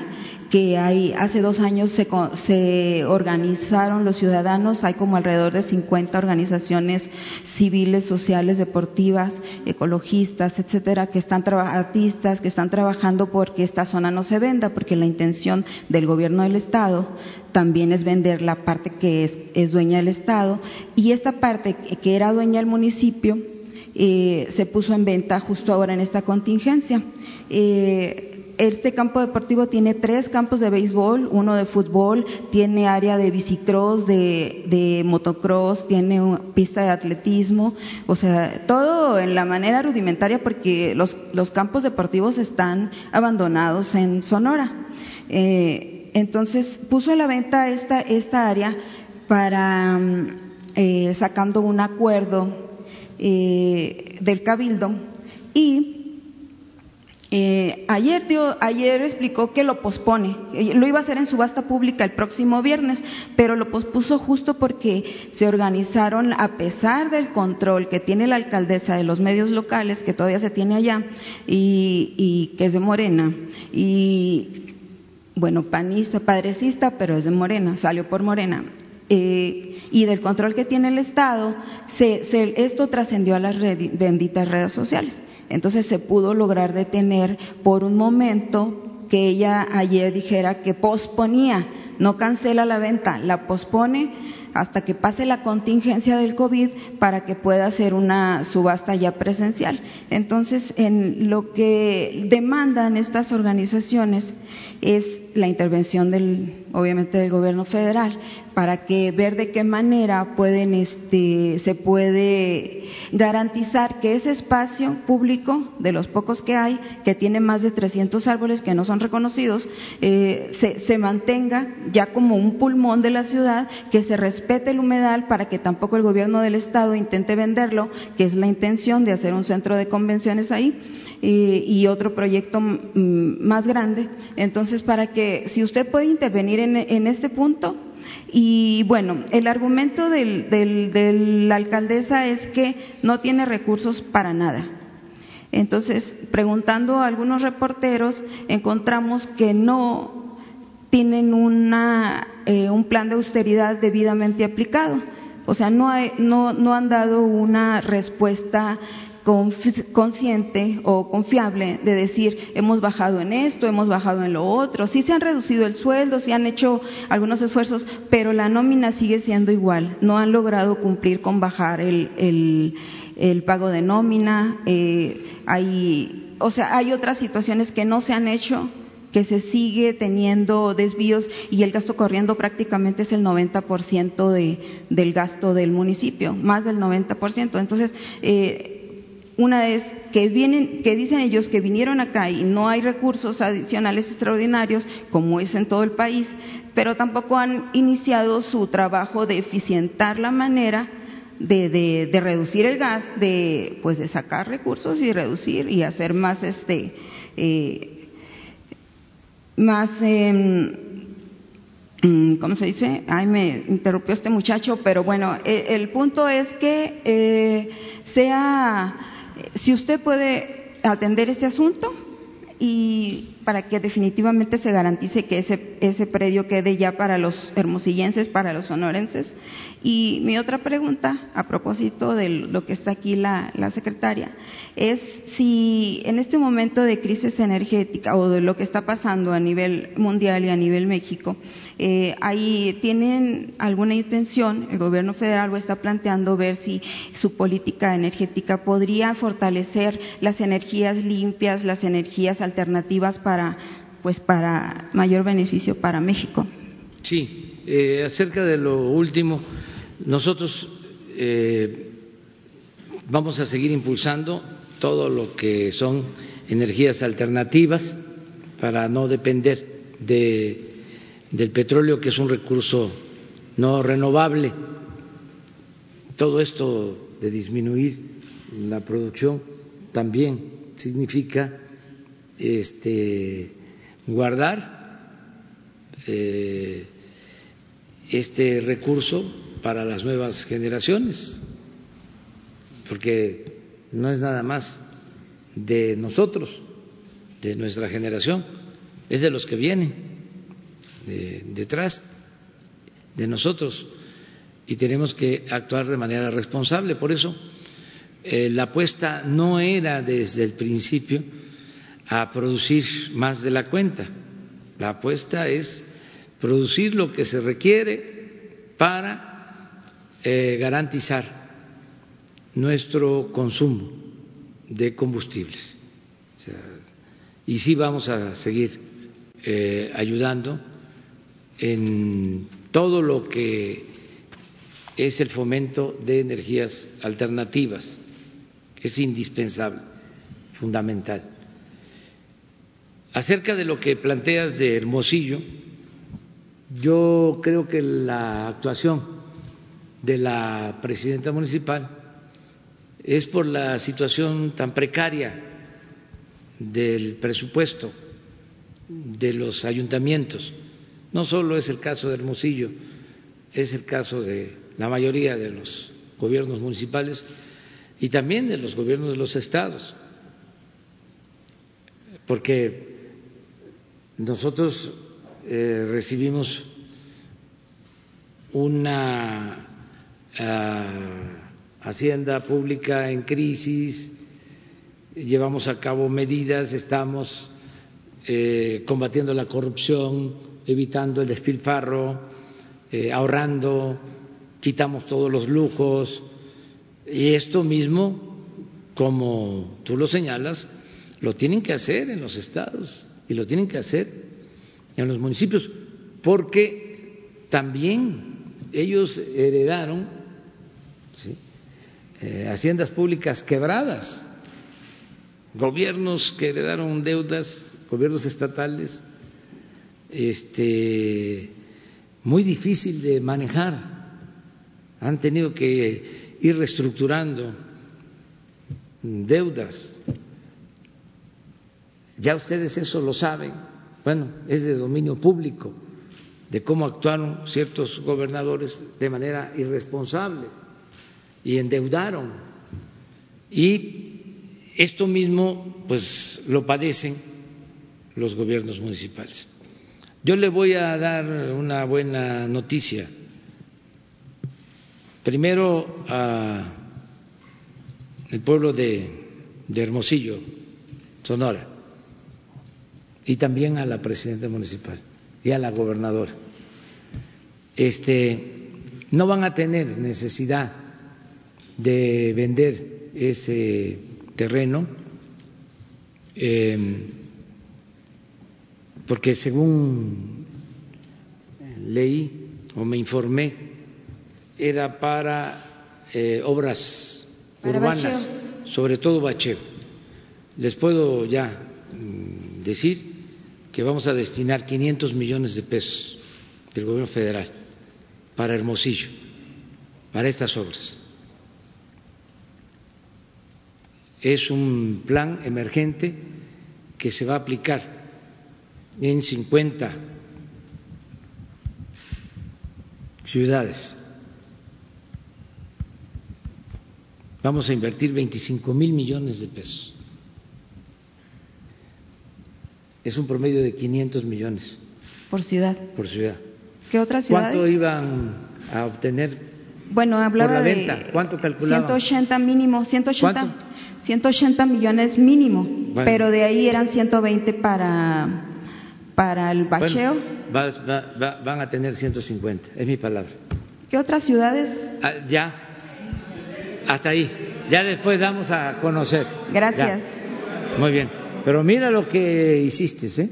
que hay, hace dos años se, se, organizaron los ciudadanos, hay como alrededor de 50 organizaciones civiles, sociales, deportivas, ecologistas, etcétera, que están artistas, que están trabajando porque esta zona no se venda, porque la intención del gobierno del Estado también es vender la parte que es, es dueña del Estado y esta parte que era dueña del municipio eh, se puso en venta justo ahora en esta contingencia. Eh, este campo deportivo tiene tres campos de béisbol, uno de fútbol, tiene área de bicicross, de, motocross, tiene pista de atletismo, o sea, todo en la manera rudimentaria porque los, los campos deportivos están abandonados en Sonora. Eh, entonces puso a la venta esta, esta área para, mm, eh, sacando un acuerdo eh, del cabildo y eh, ayer, ayer explicó que lo pospone, lo iba a hacer en subasta pública el próximo viernes, pero lo pospuso justo porque se organizaron, a pesar del control que tiene la alcaldesa de los medios locales, que todavía se tiene allá, y, que es de Morena, y bueno, panista, padrecista, pero es de Morena, salió por Morena. Eh, y del control que tiene el Estado, esto trascendió a las benditas redes sociales. Entonces se pudo lograr detener por un momento que ella ayer dijera que posponía, no cancela la venta, la pospone hasta que pase la contingencia del COVID para que pueda hacer una subasta ya presencial. Entonces, en lo que demandan estas organizaciones es la intervención del, obviamente, del gobierno federal para que ver de qué manera pueden, este, se puede garantizar que ese espacio público, de los pocos que hay, que tiene más de 300 árboles que no son reconocidos, eh, se, se mantenga ya como un pulmón de la ciudad, que se respete el humedal para que tampoco el gobierno del estado intente venderlo, que es la intención de hacer un centro de convenciones ahí y, otro proyecto más grande. Entonces, para que, si usted puede intervenir en, este punto, y bueno, el argumento de la alcaldesa es que no tiene recursos para nada. Entonces, preguntando a algunos reporteros, encontramos que no tienen una, eh, un plan de austeridad debidamente aplicado. O sea, no, no, no han dado una respuesta consciente o confiable de decir hemos bajado en esto, hemos bajado en lo otro. Sí se han reducido el sueldo, sí han hecho algunos esfuerzos, pero la nómina sigue siendo igual. No han logrado cumplir con bajar el, el, pago de nómina. Eh, hay, o sea, hay otras situaciones que no se han hecho que se sigue teniendo desvíos y el gasto corriendo prácticamente es el 90% de, del gasto del municipio, más del 90%. Entonces, eh, una es que vienen, que dicen ellos que vinieron acá y no hay recursos adicionales extraordinarios, como es en todo el país, pero tampoco han iniciado su trabajo de eficientar la manera de, de, reducir el gas, de pues de sacar recursos y reducir y hacer más este eh, más eh, ¿cómo se dice? Ay, me interrumpió este muchacho, pero bueno, eh, el punto es que eh, sea si usted puede atender este asunto y para que definitivamente se garantice que ese ese predio quede ya para los hermosillenses, para los sonorenses. Y mi otra pregunta, a propósito de lo que está aquí la, secretaria, es si en este momento de crisis energética o de lo que está pasando a nivel mundial y a nivel México, eh, ahí tienen alguna intención, el gobierno federal lo está planteando, ver si su política energética podría fortalecer las energías limpias, las energías alternativas para, pues, para mayor beneficio para México. Sí, eh, acerca de lo último, nosotros eh, vamos a seguir impulsando todo lo que son energías alternativas para no depender de, del petróleo, que es un recurso no renovable. Todo esto de disminuir la producción también significa este, guardar eh, este recurso para las nuevas generaciones, porque no es nada más de nosotros, de nuestra generación, es de los que vienen detrás de nosotros y tenemos que actuar de manera responsable. Por eso eh, la apuesta no era desde el principio a producir más de la cuenta, la apuesta es producir lo que se requiere para eh, garantizar nuestro consumo de combustibles. y sí vamos a seguir eh, ayudando en todo lo que es el fomento de energías alternativas. Es indispensable, fundamental. Acerca de lo que planteas de Hermosillo, yo creo que la actuación de la presidenta municipal es por la situación tan precaria del presupuesto de los ayuntamientos. No solo es el caso de Hermosillo, es el caso de la mayoría de los gobiernos municipales y también de los gobiernos de los estados, porque nosotros eh, recibimos una ah, hacienda pública en crisis, llevamos a cabo medidas, estamos eh, combatiendo la corrupción, evitando el despilfarro, eh, ahorrando, quitamos todos los lujos y esto mismo, como tú lo señalas, lo tienen que hacer en los estados y lo tienen que hacer en los municipios, porque también ellos heredaron eh, haciendas públicas quebradas, gobiernos que heredaron deudas, gobiernos estatales, este, muy difícil de manejar, han tenido que ir reestructurando deudas. Ya ustedes eso lo saben bueno, es de dominio público, de cómo actuaron ciertos gobernadores de manera irresponsable y endeudaron. Y esto mismo, pues, lo padecen los gobiernos municipales. Yo le voy a dar una buena noticia. Primero al pueblo de Hermosillo, Sonora y también a la presidenta municipal y a la gobernadora. Este, no van a tener necesidad de vender ese terreno em, porque según leí o me informé era para eh, obras urbanas, sobre todo bacheo. Les puedo ya mm, decir que vamos a destinar 500 millones de pesos del gobierno federal para Hermosillo, para estas obras. Es un plan emergente que se va a aplicar en 50 ciudades. Vamos a invertir 25 mil millones de pesos. Es un promedio de 500 millones Por ciudad. Por ciudad. ¿Qué otras ciudades? ¿Cuánto iban a obtener bueno, hablaba por la de venta? ¿Cuánto calculaban? 180 mínimo, 180, ¿Cuánto? 180 millones mínimo, Bueno. pero de ahí eran 120 para, para el bacheo. va- va- va- van a tener 150, es mi palabra. ¿Qué otras ciudades? Ah, ya, hasta ahí. Ya después damos a conocer. Gracias. Ya. Muy bien. Pero mira lo que hiciste, ¿eh?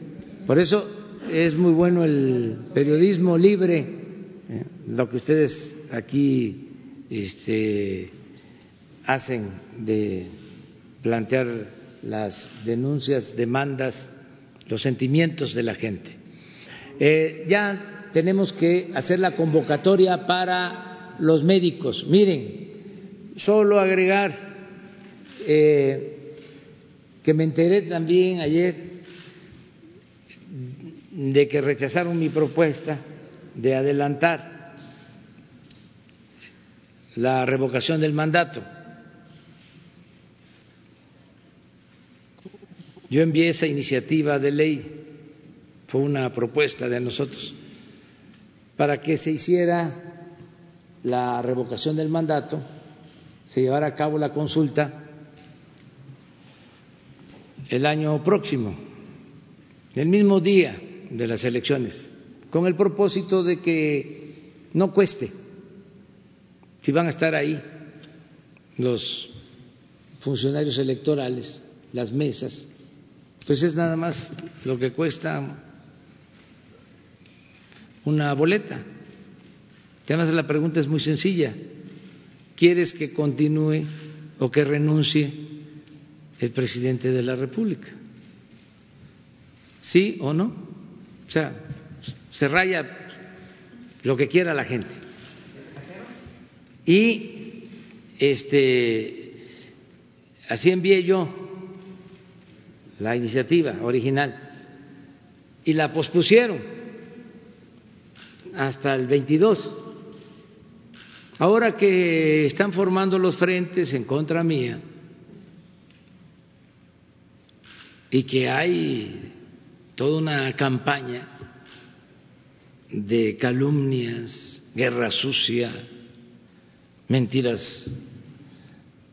Por eso es muy bueno el periodismo libre, ¿eh? lo que ustedes aquí este, hacen de plantear las denuncias, demandas, los sentimientos de la gente. Eh, ya tenemos que hacer la convocatoria para los médicos. Miren, solo agregar eh, que me enteré también ayer de que rechazaron mi propuesta de adelantar la revocación del mandato. Yo envié esa iniciativa de ley, fue una propuesta de nosotros, para que se hiciera la revocación del mandato, se llevara a cabo la consulta el año próximo, el mismo día de las elecciones, con el propósito de que no cueste, si van a estar ahí los funcionarios electorales, las mesas, pues es nada más lo que cuesta una boleta. Además la pregunta es muy sencilla. ¿Quieres que continúe o que renuncie el presidente de la República? ¿Sí o no? O sea, se raya lo que quiera la gente. Y este así envié yo la iniciativa original y la pospusieron hasta el 22. Ahora que están formando los frentes en contra mía y que hay toda una campaña de calumnias, guerra sucia, mentiras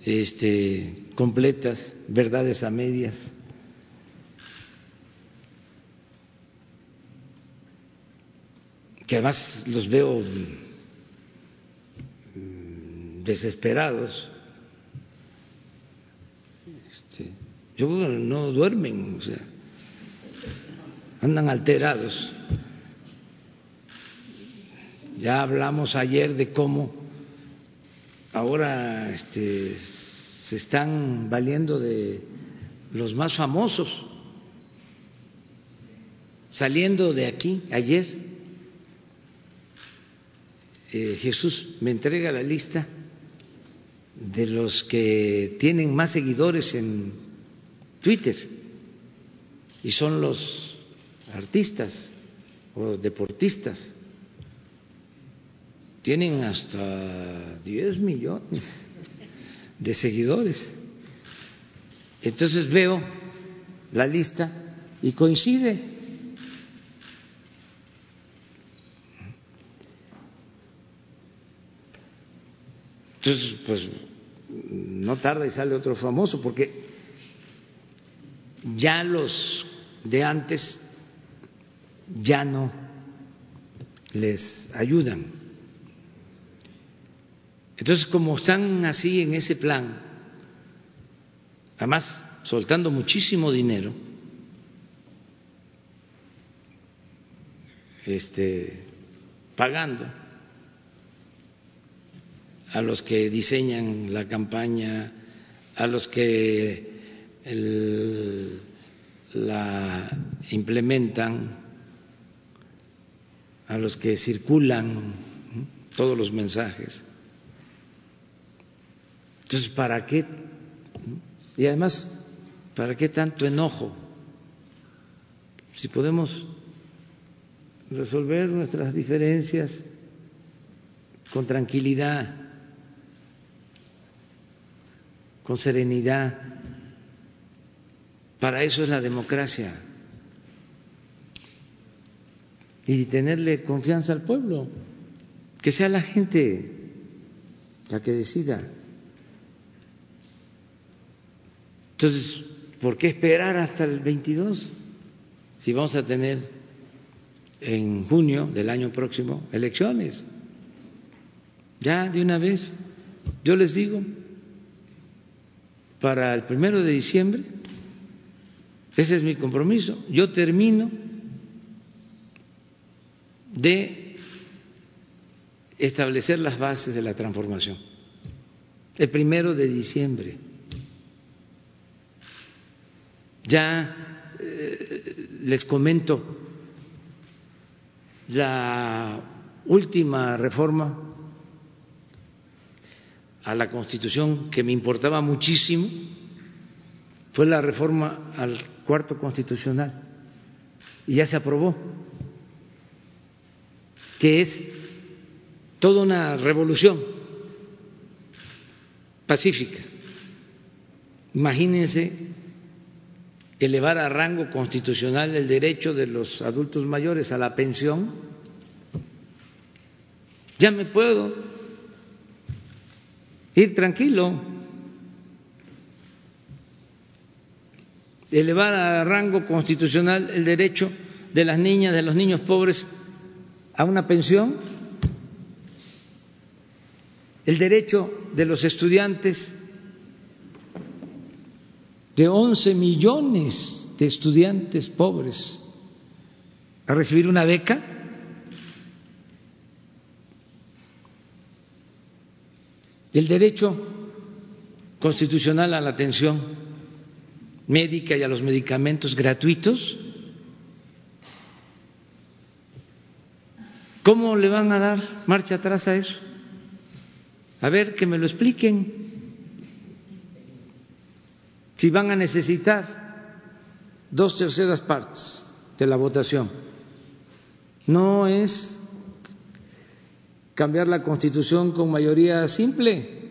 este, completas, verdades a medias. que además los veo mm, desesperados. Este, yo no duermen, o sea, andan alterados. Ya hablamos ayer de cómo ahora este, se están valiendo de los más famosos. Saliendo de aquí ayer, eh, Jesús me entrega la lista de los que tienen más seguidores en Twitter y son los artistas o deportistas. Tienen hasta 10 millones de seguidores. Entonces veo la lista y coincide. Entonces, pues no tarda y sale otro famoso, porque ya los de antes ya no les ayudan. Entonces, como están así en ese plan, además soltando muchísimo dinero, este, pagando a los que diseñan la campaña, a los que la implementan, a los que circulan todos los mensajes. Entonces, ¿para qué? Y además, ¿para qué tanto enojo? Si podemos resolver nuestras diferencias con tranquilidad, con serenidad. Para eso es la democracia. y tenerle confianza al pueblo, que sea la gente la que decida. Entonces, ¿por qué esperar hasta el 22 si vamos a tener en junio del año próximo elecciones? Ya de una vez, yo les digo, para el primero de diciembre, ese es mi compromiso, yo termino de establecer las bases de la transformación. El primero de diciembre. Ya eh, les comento la última reforma a la Constitución que me importaba muchísimo fue la reforma al cuarto constitucional y ya se aprobó que es toda una revolución pacífica. Imagínense elevar a rango constitucional el derecho de los adultos mayores a la pensión. Ya me puedo ir tranquilo. Elevar a rango constitucional el derecho de las niñas, de los niños pobres a una pensión, el derecho de los estudiantes, de 11 millones de estudiantes pobres, a recibir una beca, el derecho constitucional a la atención médica y a los medicamentos gratuitos, ¿Cómo le van a dar marcha atrás a eso? A ver, que me lo expliquen. Si van a necesitar dos terceras partes de la votación, no es cambiar la constitución con mayoría simple,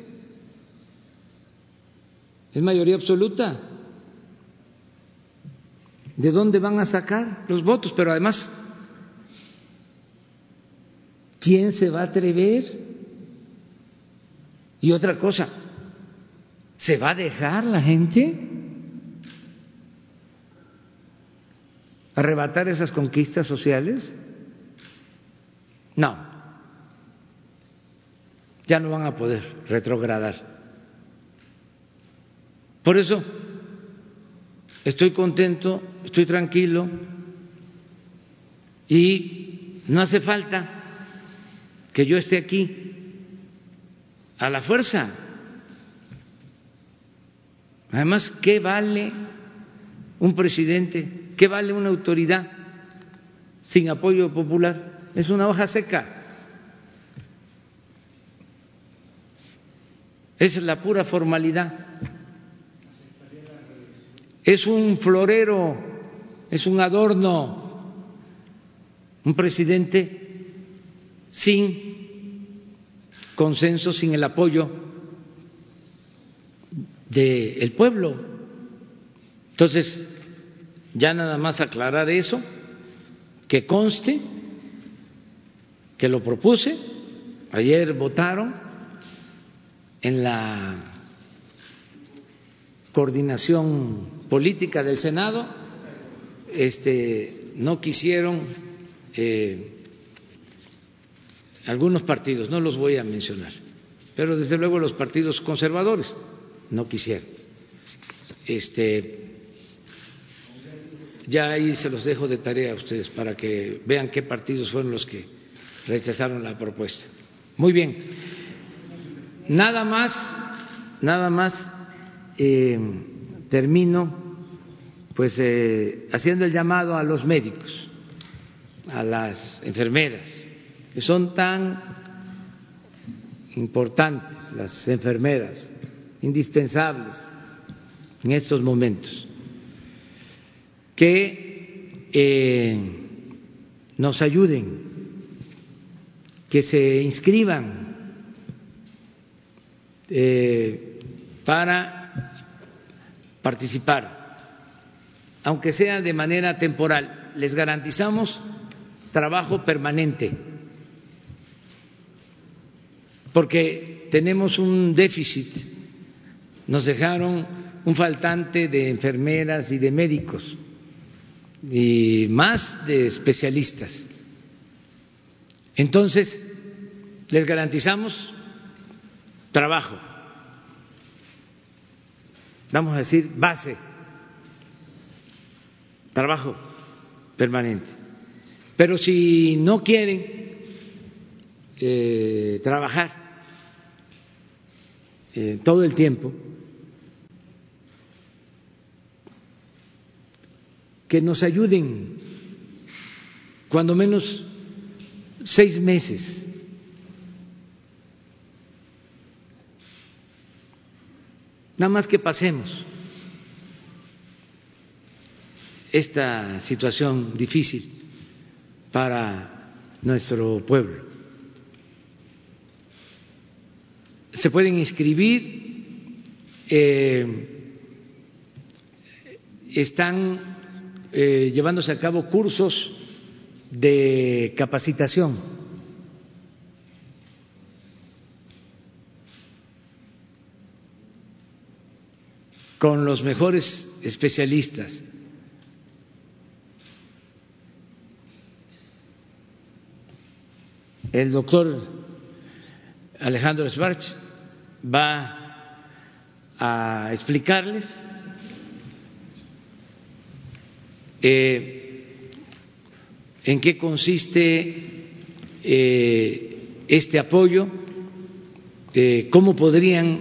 es mayoría absoluta. ¿De dónde van a sacar los votos? Pero además ¿Quién se va a atrever? Y otra cosa, ¿se va a dejar la gente arrebatar esas conquistas sociales? No, ya no van a poder retrogradar. Por eso estoy contento, estoy tranquilo y no hace falta que yo esté aquí a la fuerza. Además, ¿qué vale un presidente? ¿Qué vale una autoridad sin apoyo popular? Es una hoja seca. Es la pura formalidad. Es un florero, es un adorno. Un presidente sin consenso, sin el apoyo del pueblo. Entonces, ya nada más aclarar eso, que conste que lo propuse, ayer votaron en la coordinación política del Senado, este, no quisieron eh, algunos partidos, no los voy a mencionar, pero desde luego los partidos conservadores no quisieron. Este, ya ahí se los dejo de tarea a ustedes para que vean qué partidos fueron los que rechazaron la propuesta. Muy bien. Nada más, nada más eh, termino pues eh, haciendo el llamado a los médicos, a las enfermeras, que son tan importantes, las enfermeras, indispensables en estos momentos, que eh, nos ayuden, que se inscriban para participar, aunque sea de manera temporal. Les garantizamos trabajo permanente, porque tenemos un déficit, nos dejaron un faltante de enfermeras y de médicos y más de especialistas. Entonces, les garantizamos trabajo, vamos a decir base, trabajo permanente. Pero si no quieren eh, trabajar eh, todo el tiempo, que nos ayuden cuando menos seis meses. Nada más que pasemos esta situación difícil para nuestro pueblo. Se pueden inscribir, eh, están eh, llevándose a cabo cursos de capacitación. Con los mejores especialistas. El doctor Alejandro Schwartz va a explicarles Eh, en qué consiste eh, este apoyo, eh, cómo podrían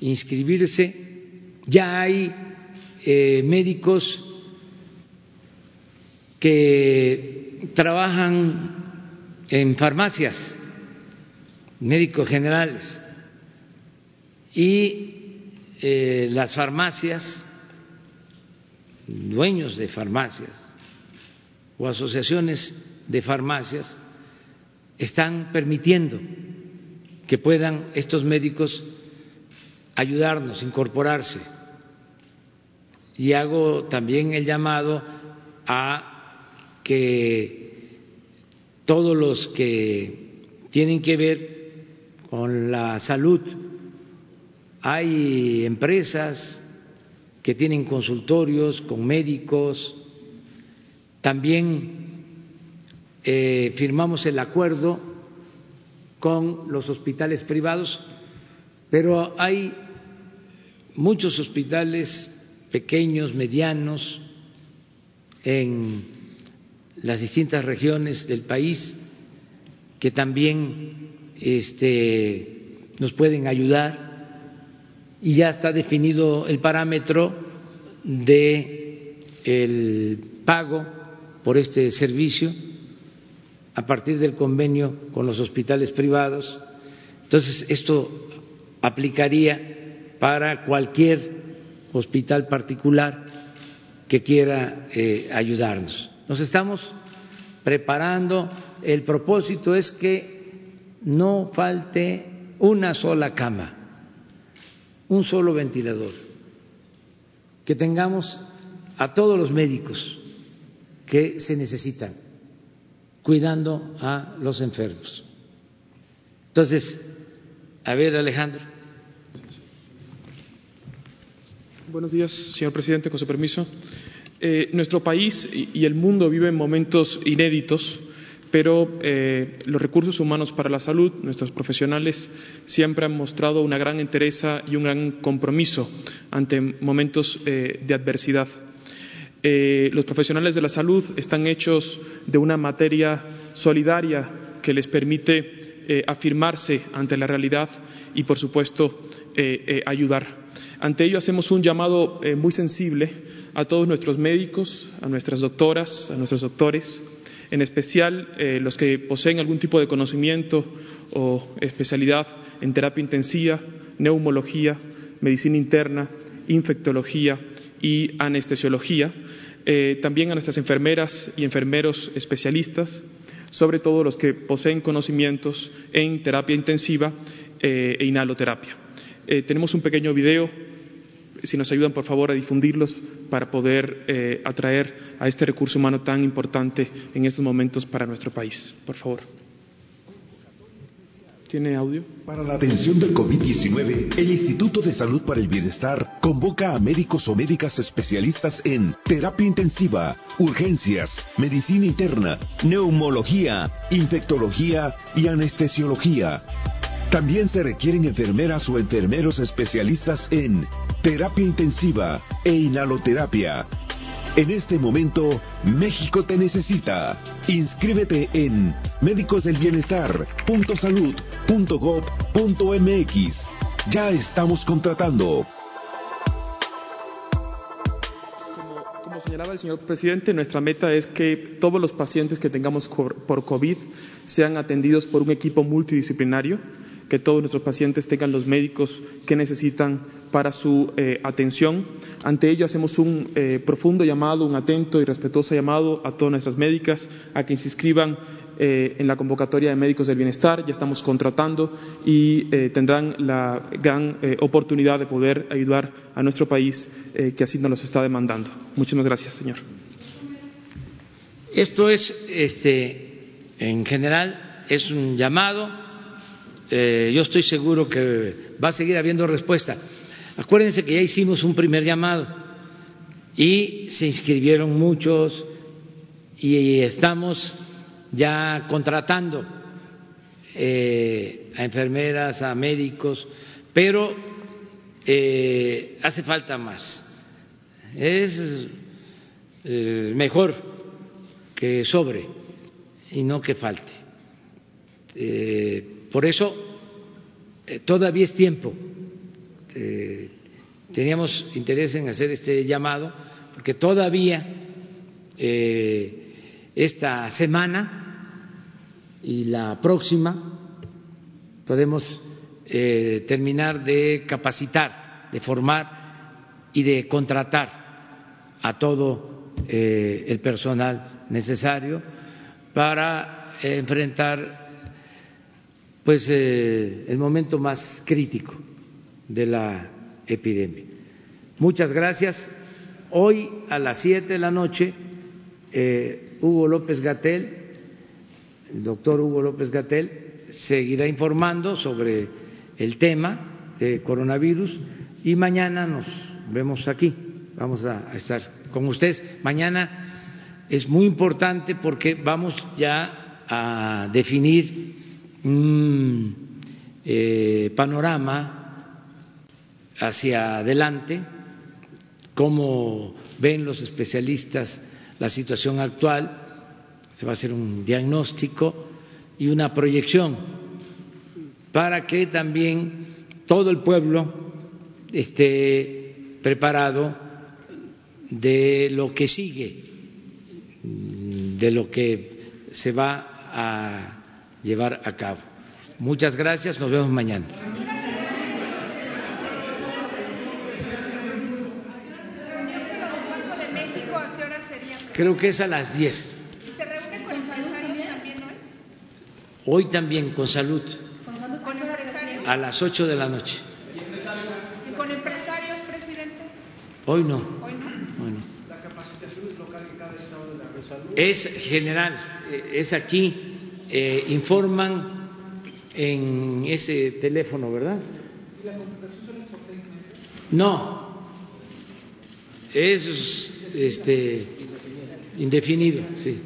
inscribirse. Ya hay médicos que trabajan en farmacias, médicos generales, y las farmacias dueños de farmacias o asociaciones de farmacias están permitiendo que puedan estos médicos ayudarnos, incorporarse. Y hago también el llamado a que todos los que tienen que ver con la salud, hay empresas, que tienen consultorios con médicos. También eh, firmamos el acuerdo con los hospitales privados, pero hay muchos hospitales pequeños, medianos, en las distintas regiones del país que también este, nos pueden ayudar y ya está definido el parámetro de el pago por este servicio a partir del convenio con los hospitales privados. Entonces, esto aplicaría para cualquier hospital particular que quiera eh, ayudarnos. Nos estamos preparando. El propósito es que no falte una sola cama un solo ventilador, que tengamos a todos los médicos que se necesitan cuidando a los enfermos. Entonces, a ver, Alejandro. Buenos días, señor presidente, con su permiso. Eh, nuestro país y el mundo viven momentos inéditos pero eh, los recursos humanos para la salud, nuestros profesionales, siempre han mostrado una gran entereza y un gran compromiso ante momentos eh, de adversidad. Los profesionales de la salud están hechos de una materia solidaria que les permite afirmarse ante la realidad y, por supuesto, ayudar. Ante ello hacemos un llamado muy sensible a todos nuestros médicos, a nuestras doctoras, a nuestros doctores, en especial eh, los que poseen algún tipo de conocimiento o especialidad en terapia intensiva, neumología, medicina interna, infectología y anestesiología, eh, también a nuestras enfermeras y enfermeros especialistas, sobre todo los que poseen conocimientos en terapia intensiva eh, e inhaloterapia. Tenemos un pequeño video si nos ayudan por favor a difundirlos para poder eh, atraer a este recurso humano tan importante en estos momentos para nuestro país. Por favor. ¿Tiene audio? Para la atención del COVID-19, el Instituto de Salud para el Bienestar convoca a médicos o médicas especialistas en terapia intensiva, urgencias, medicina interna, neumología, infectología y anestesiología. También se requieren enfermeras o enfermeros especialistas en terapia intensiva e inhaloterapia. En este momento, México te necesita. Inscríbete en médicosdelbienestar.salud.gov.mx. Ya estamos contratando. Como señalaba el señor presidente, nuestra meta es que todos los pacientes que tengamos por COVID sean atendidos por un equipo multidisciplinario que todos nuestros pacientes tengan los médicos que necesitan para su eh, atención. Ante ello hacemos un eh, profundo llamado, un atento y respetuoso llamado a todas nuestras médicas a que se inscriban eh, en la convocatoria de médicos del bienestar. Ya estamos contratando y tendrán la gran oportunidad de poder ayudar a nuestro país que así nos lo está demandando. Muchísimas gracias, señor. Esto es, este, en general, es un llamado eh, yo estoy seguro que va a seguir habiendo respuesta. Acuérdense que ya hicimos un primer llamado y se inscribieron muchos y estamos ya contratando eh, a enfermeras, a médicos, pero eh, hace falta más. Es mejor que sobre y no que falte. Por eso eh, todavía es tiempo. Eh, teníamos interés en hacer este llamado porque todavía eh, esta semana y la próxima podemos terminar de capacitar, de formar y de contratar a todo el personal necesario para enfrentar pues eh, el momento más crítico de la epidemia. Muchas gracias. Hoy a las siete de la noche, eh, Hugo López Gatel, el doctor Hugo López Gatel, seguirá informando sobre el tema de coronavirus y mañana nos vemos aquí. Vamos a estar con ustedes. Mañana es muy importante porque vamos ya a definir un eh, panorama hacia adelante, cómo ven los especialistas la situación actual, se va a hacer un diagnóstico y una proyección para que también todo el pueblo esté preparado de lo que sigue, de lo que se va a llevar a cabo. Muchas gracias, nos vemos mañana. Creo que es a las 10. ¿Se reúne con empresarios también hoy? Hoy también, con salud. ¿Con empresarios? A las 8 de la noche. ¿Y con empresarios, presidente? Hoy no. Hoy no. Hoy no. ¿La capacitación es local en cada estado de la salud? Es general, eh, es aquí eh, informan en ese teléfono, ¿verdad? ¿Y la es? No, es este, indefinido, sí.